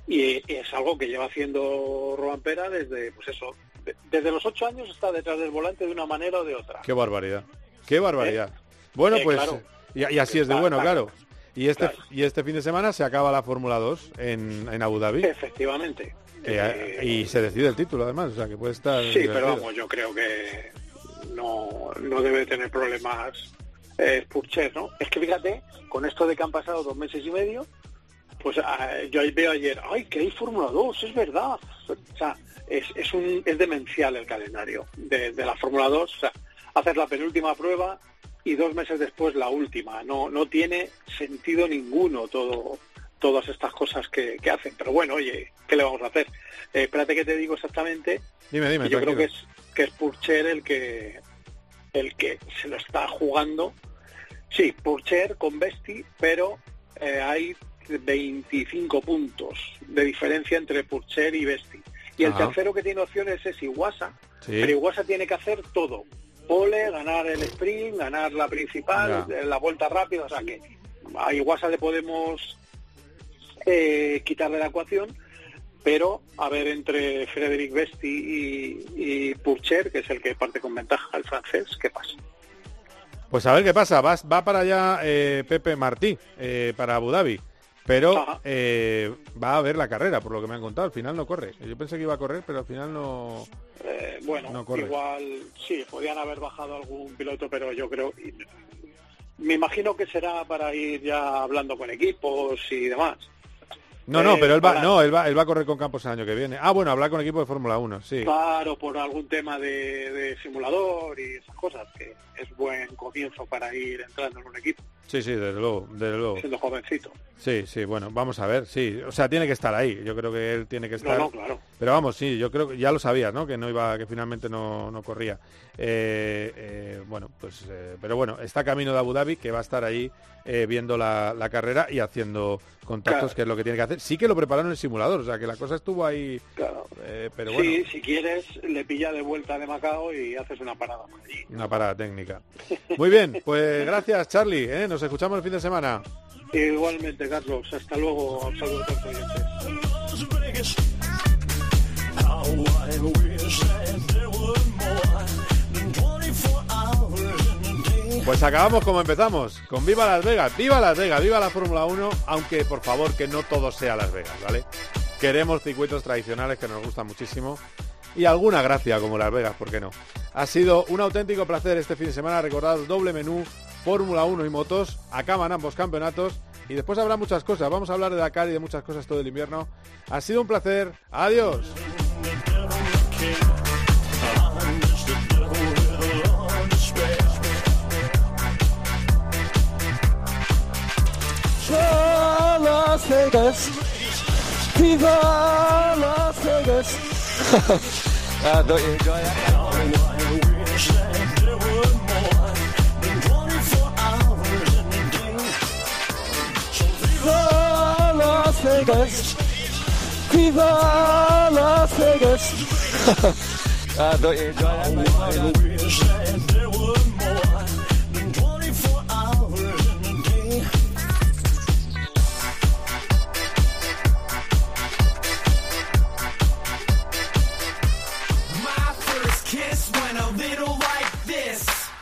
y es algo que lleva haciendo Robampera desde, pues eso, de- desde los 8 años está detrás del volante de una manera o de otra. Qué barbaridad. Qué barbaridad. Bueno, Eh, pues claro. y, y así es de bueno, claro. Y este y este fin de semana se acaba la Fórmula 2 en, en Abu Dhabi. Efectivamente. que- y se decide el título además, o sea que puede estar Sí, pero vamos, yo creo que no, no debe tener problemas eh, Purcher, ¿no? Es que fíjate, con esto de que han pasado dos meses y medio, pues ah, yo ahí veo ayer, ¡ay, que hay Fórmula 2! Es verdad. O sea, es, es, un, es demencial el calendario de, de la Fórmula 2. O sea, hacer la penúltima prueba y dos meses después la última. No, no tiene sentido ninguno todo todas estas cosas que, que hacen. Pero bueno, oye, ¿qué le vamos a hacer? Eh, espérate que te digo exactamente. Dime, dime, yo creo que es que es Purcher el que el que se lo está jugando. Sí, Purcher con Besti, pero eh, hay 25 puntos de diferencia entre Purcher y Besti. Y el tercero que tiene opciones es Iwasa, Sí. pero Iwasa tiene que hacer todo. pole, ganar el sprint, ganar la principal, Ya. la vuelta rápida, o sea que a Iguasa le podemos eh, quitar de la ecuación, pero a ver entre Frederic Besti y, y Purcher, que es el que parte con ventaja, el francés, ¿qué pasa? Pues a ver qué pasa. Va, va para allá eh, Pepe Martí, eh, para Abu Dhabi. Pero eh, va a ver la carrera, por lo que me han contado. Al final no corre. Yo pensé que iba a correr, pero al final no... Eh, bueno, No corre. igual sí, podían haber bajado algún piloto, pero yo creo, me imagino que será para ir ya hablando con equipos y demás. No, no, Eh, pero él va, para- no, él va, él va a correr con Campos el año que viene. Ah, bueno, hablar con equipo de Fórmula 1, sí. Claro, por algún tema de, de simulador y esas cosas, que es buen comienzo para ir entrando en un equipo, Sí, sí, desde luego, desde luego. siendo jovencito. Sí, sí, bueno, vamos a ver, sí. O sea, tiene que estar ahí. Yo creo que él tiene que estar. no, claro. Pero vamos, sí, yo creo que ya lo sabías, ¿no? Que no iba, que finalmente no, no corría. Eh, eh, bueno, pues, eh, pero bueno, está camino de Abu Dhabi, que va a estar ahí viendo la, la carrera y haciendo contactos, Claro. que es lo que tiene que hacer. Sí que lo prepararon en el simulador, o sea, que la cosa estuvo ahí. eh, pero bueno, Sí, si quieres, le pilla de vuelta de Macao y haces una parada por allí. una parada técnica. Muy bien, pues *laughs* gracias, Charlie. ¿eh? Nos escuchamos el fin de semana. Igualmente, Carlos, hasta luego. Un saludo a todos los oyentes. How I wish that there were more than 24 hours in a day. Pues acabamos como empezamos, con Viva Las Vegas, Viva Las Vegas, Viva la Fórmula 1, aunque por favor que no todo sea Las Vegas, ¿vale? Queremos circuitos tradicionales que nos gustan muchísimo y alguna gracia como Las Vegas, ¿por qué no? Ha sido un auténtico placer este fin de semana recordar doble menú, Fórmula 1 y motos, acaban ambos campeonatos y después habrá muchas cosas, vamos a hablar de Dakar y de muchas cosas todo el invierno. Ha sido un placer, adiós. Las Vegas. Las Vegas. Viva Las Vegas. Viva Las Vegas. uh, don't you enjoy that? How I wish that there were more than 24 hours in a day. My first kiss went a little like this.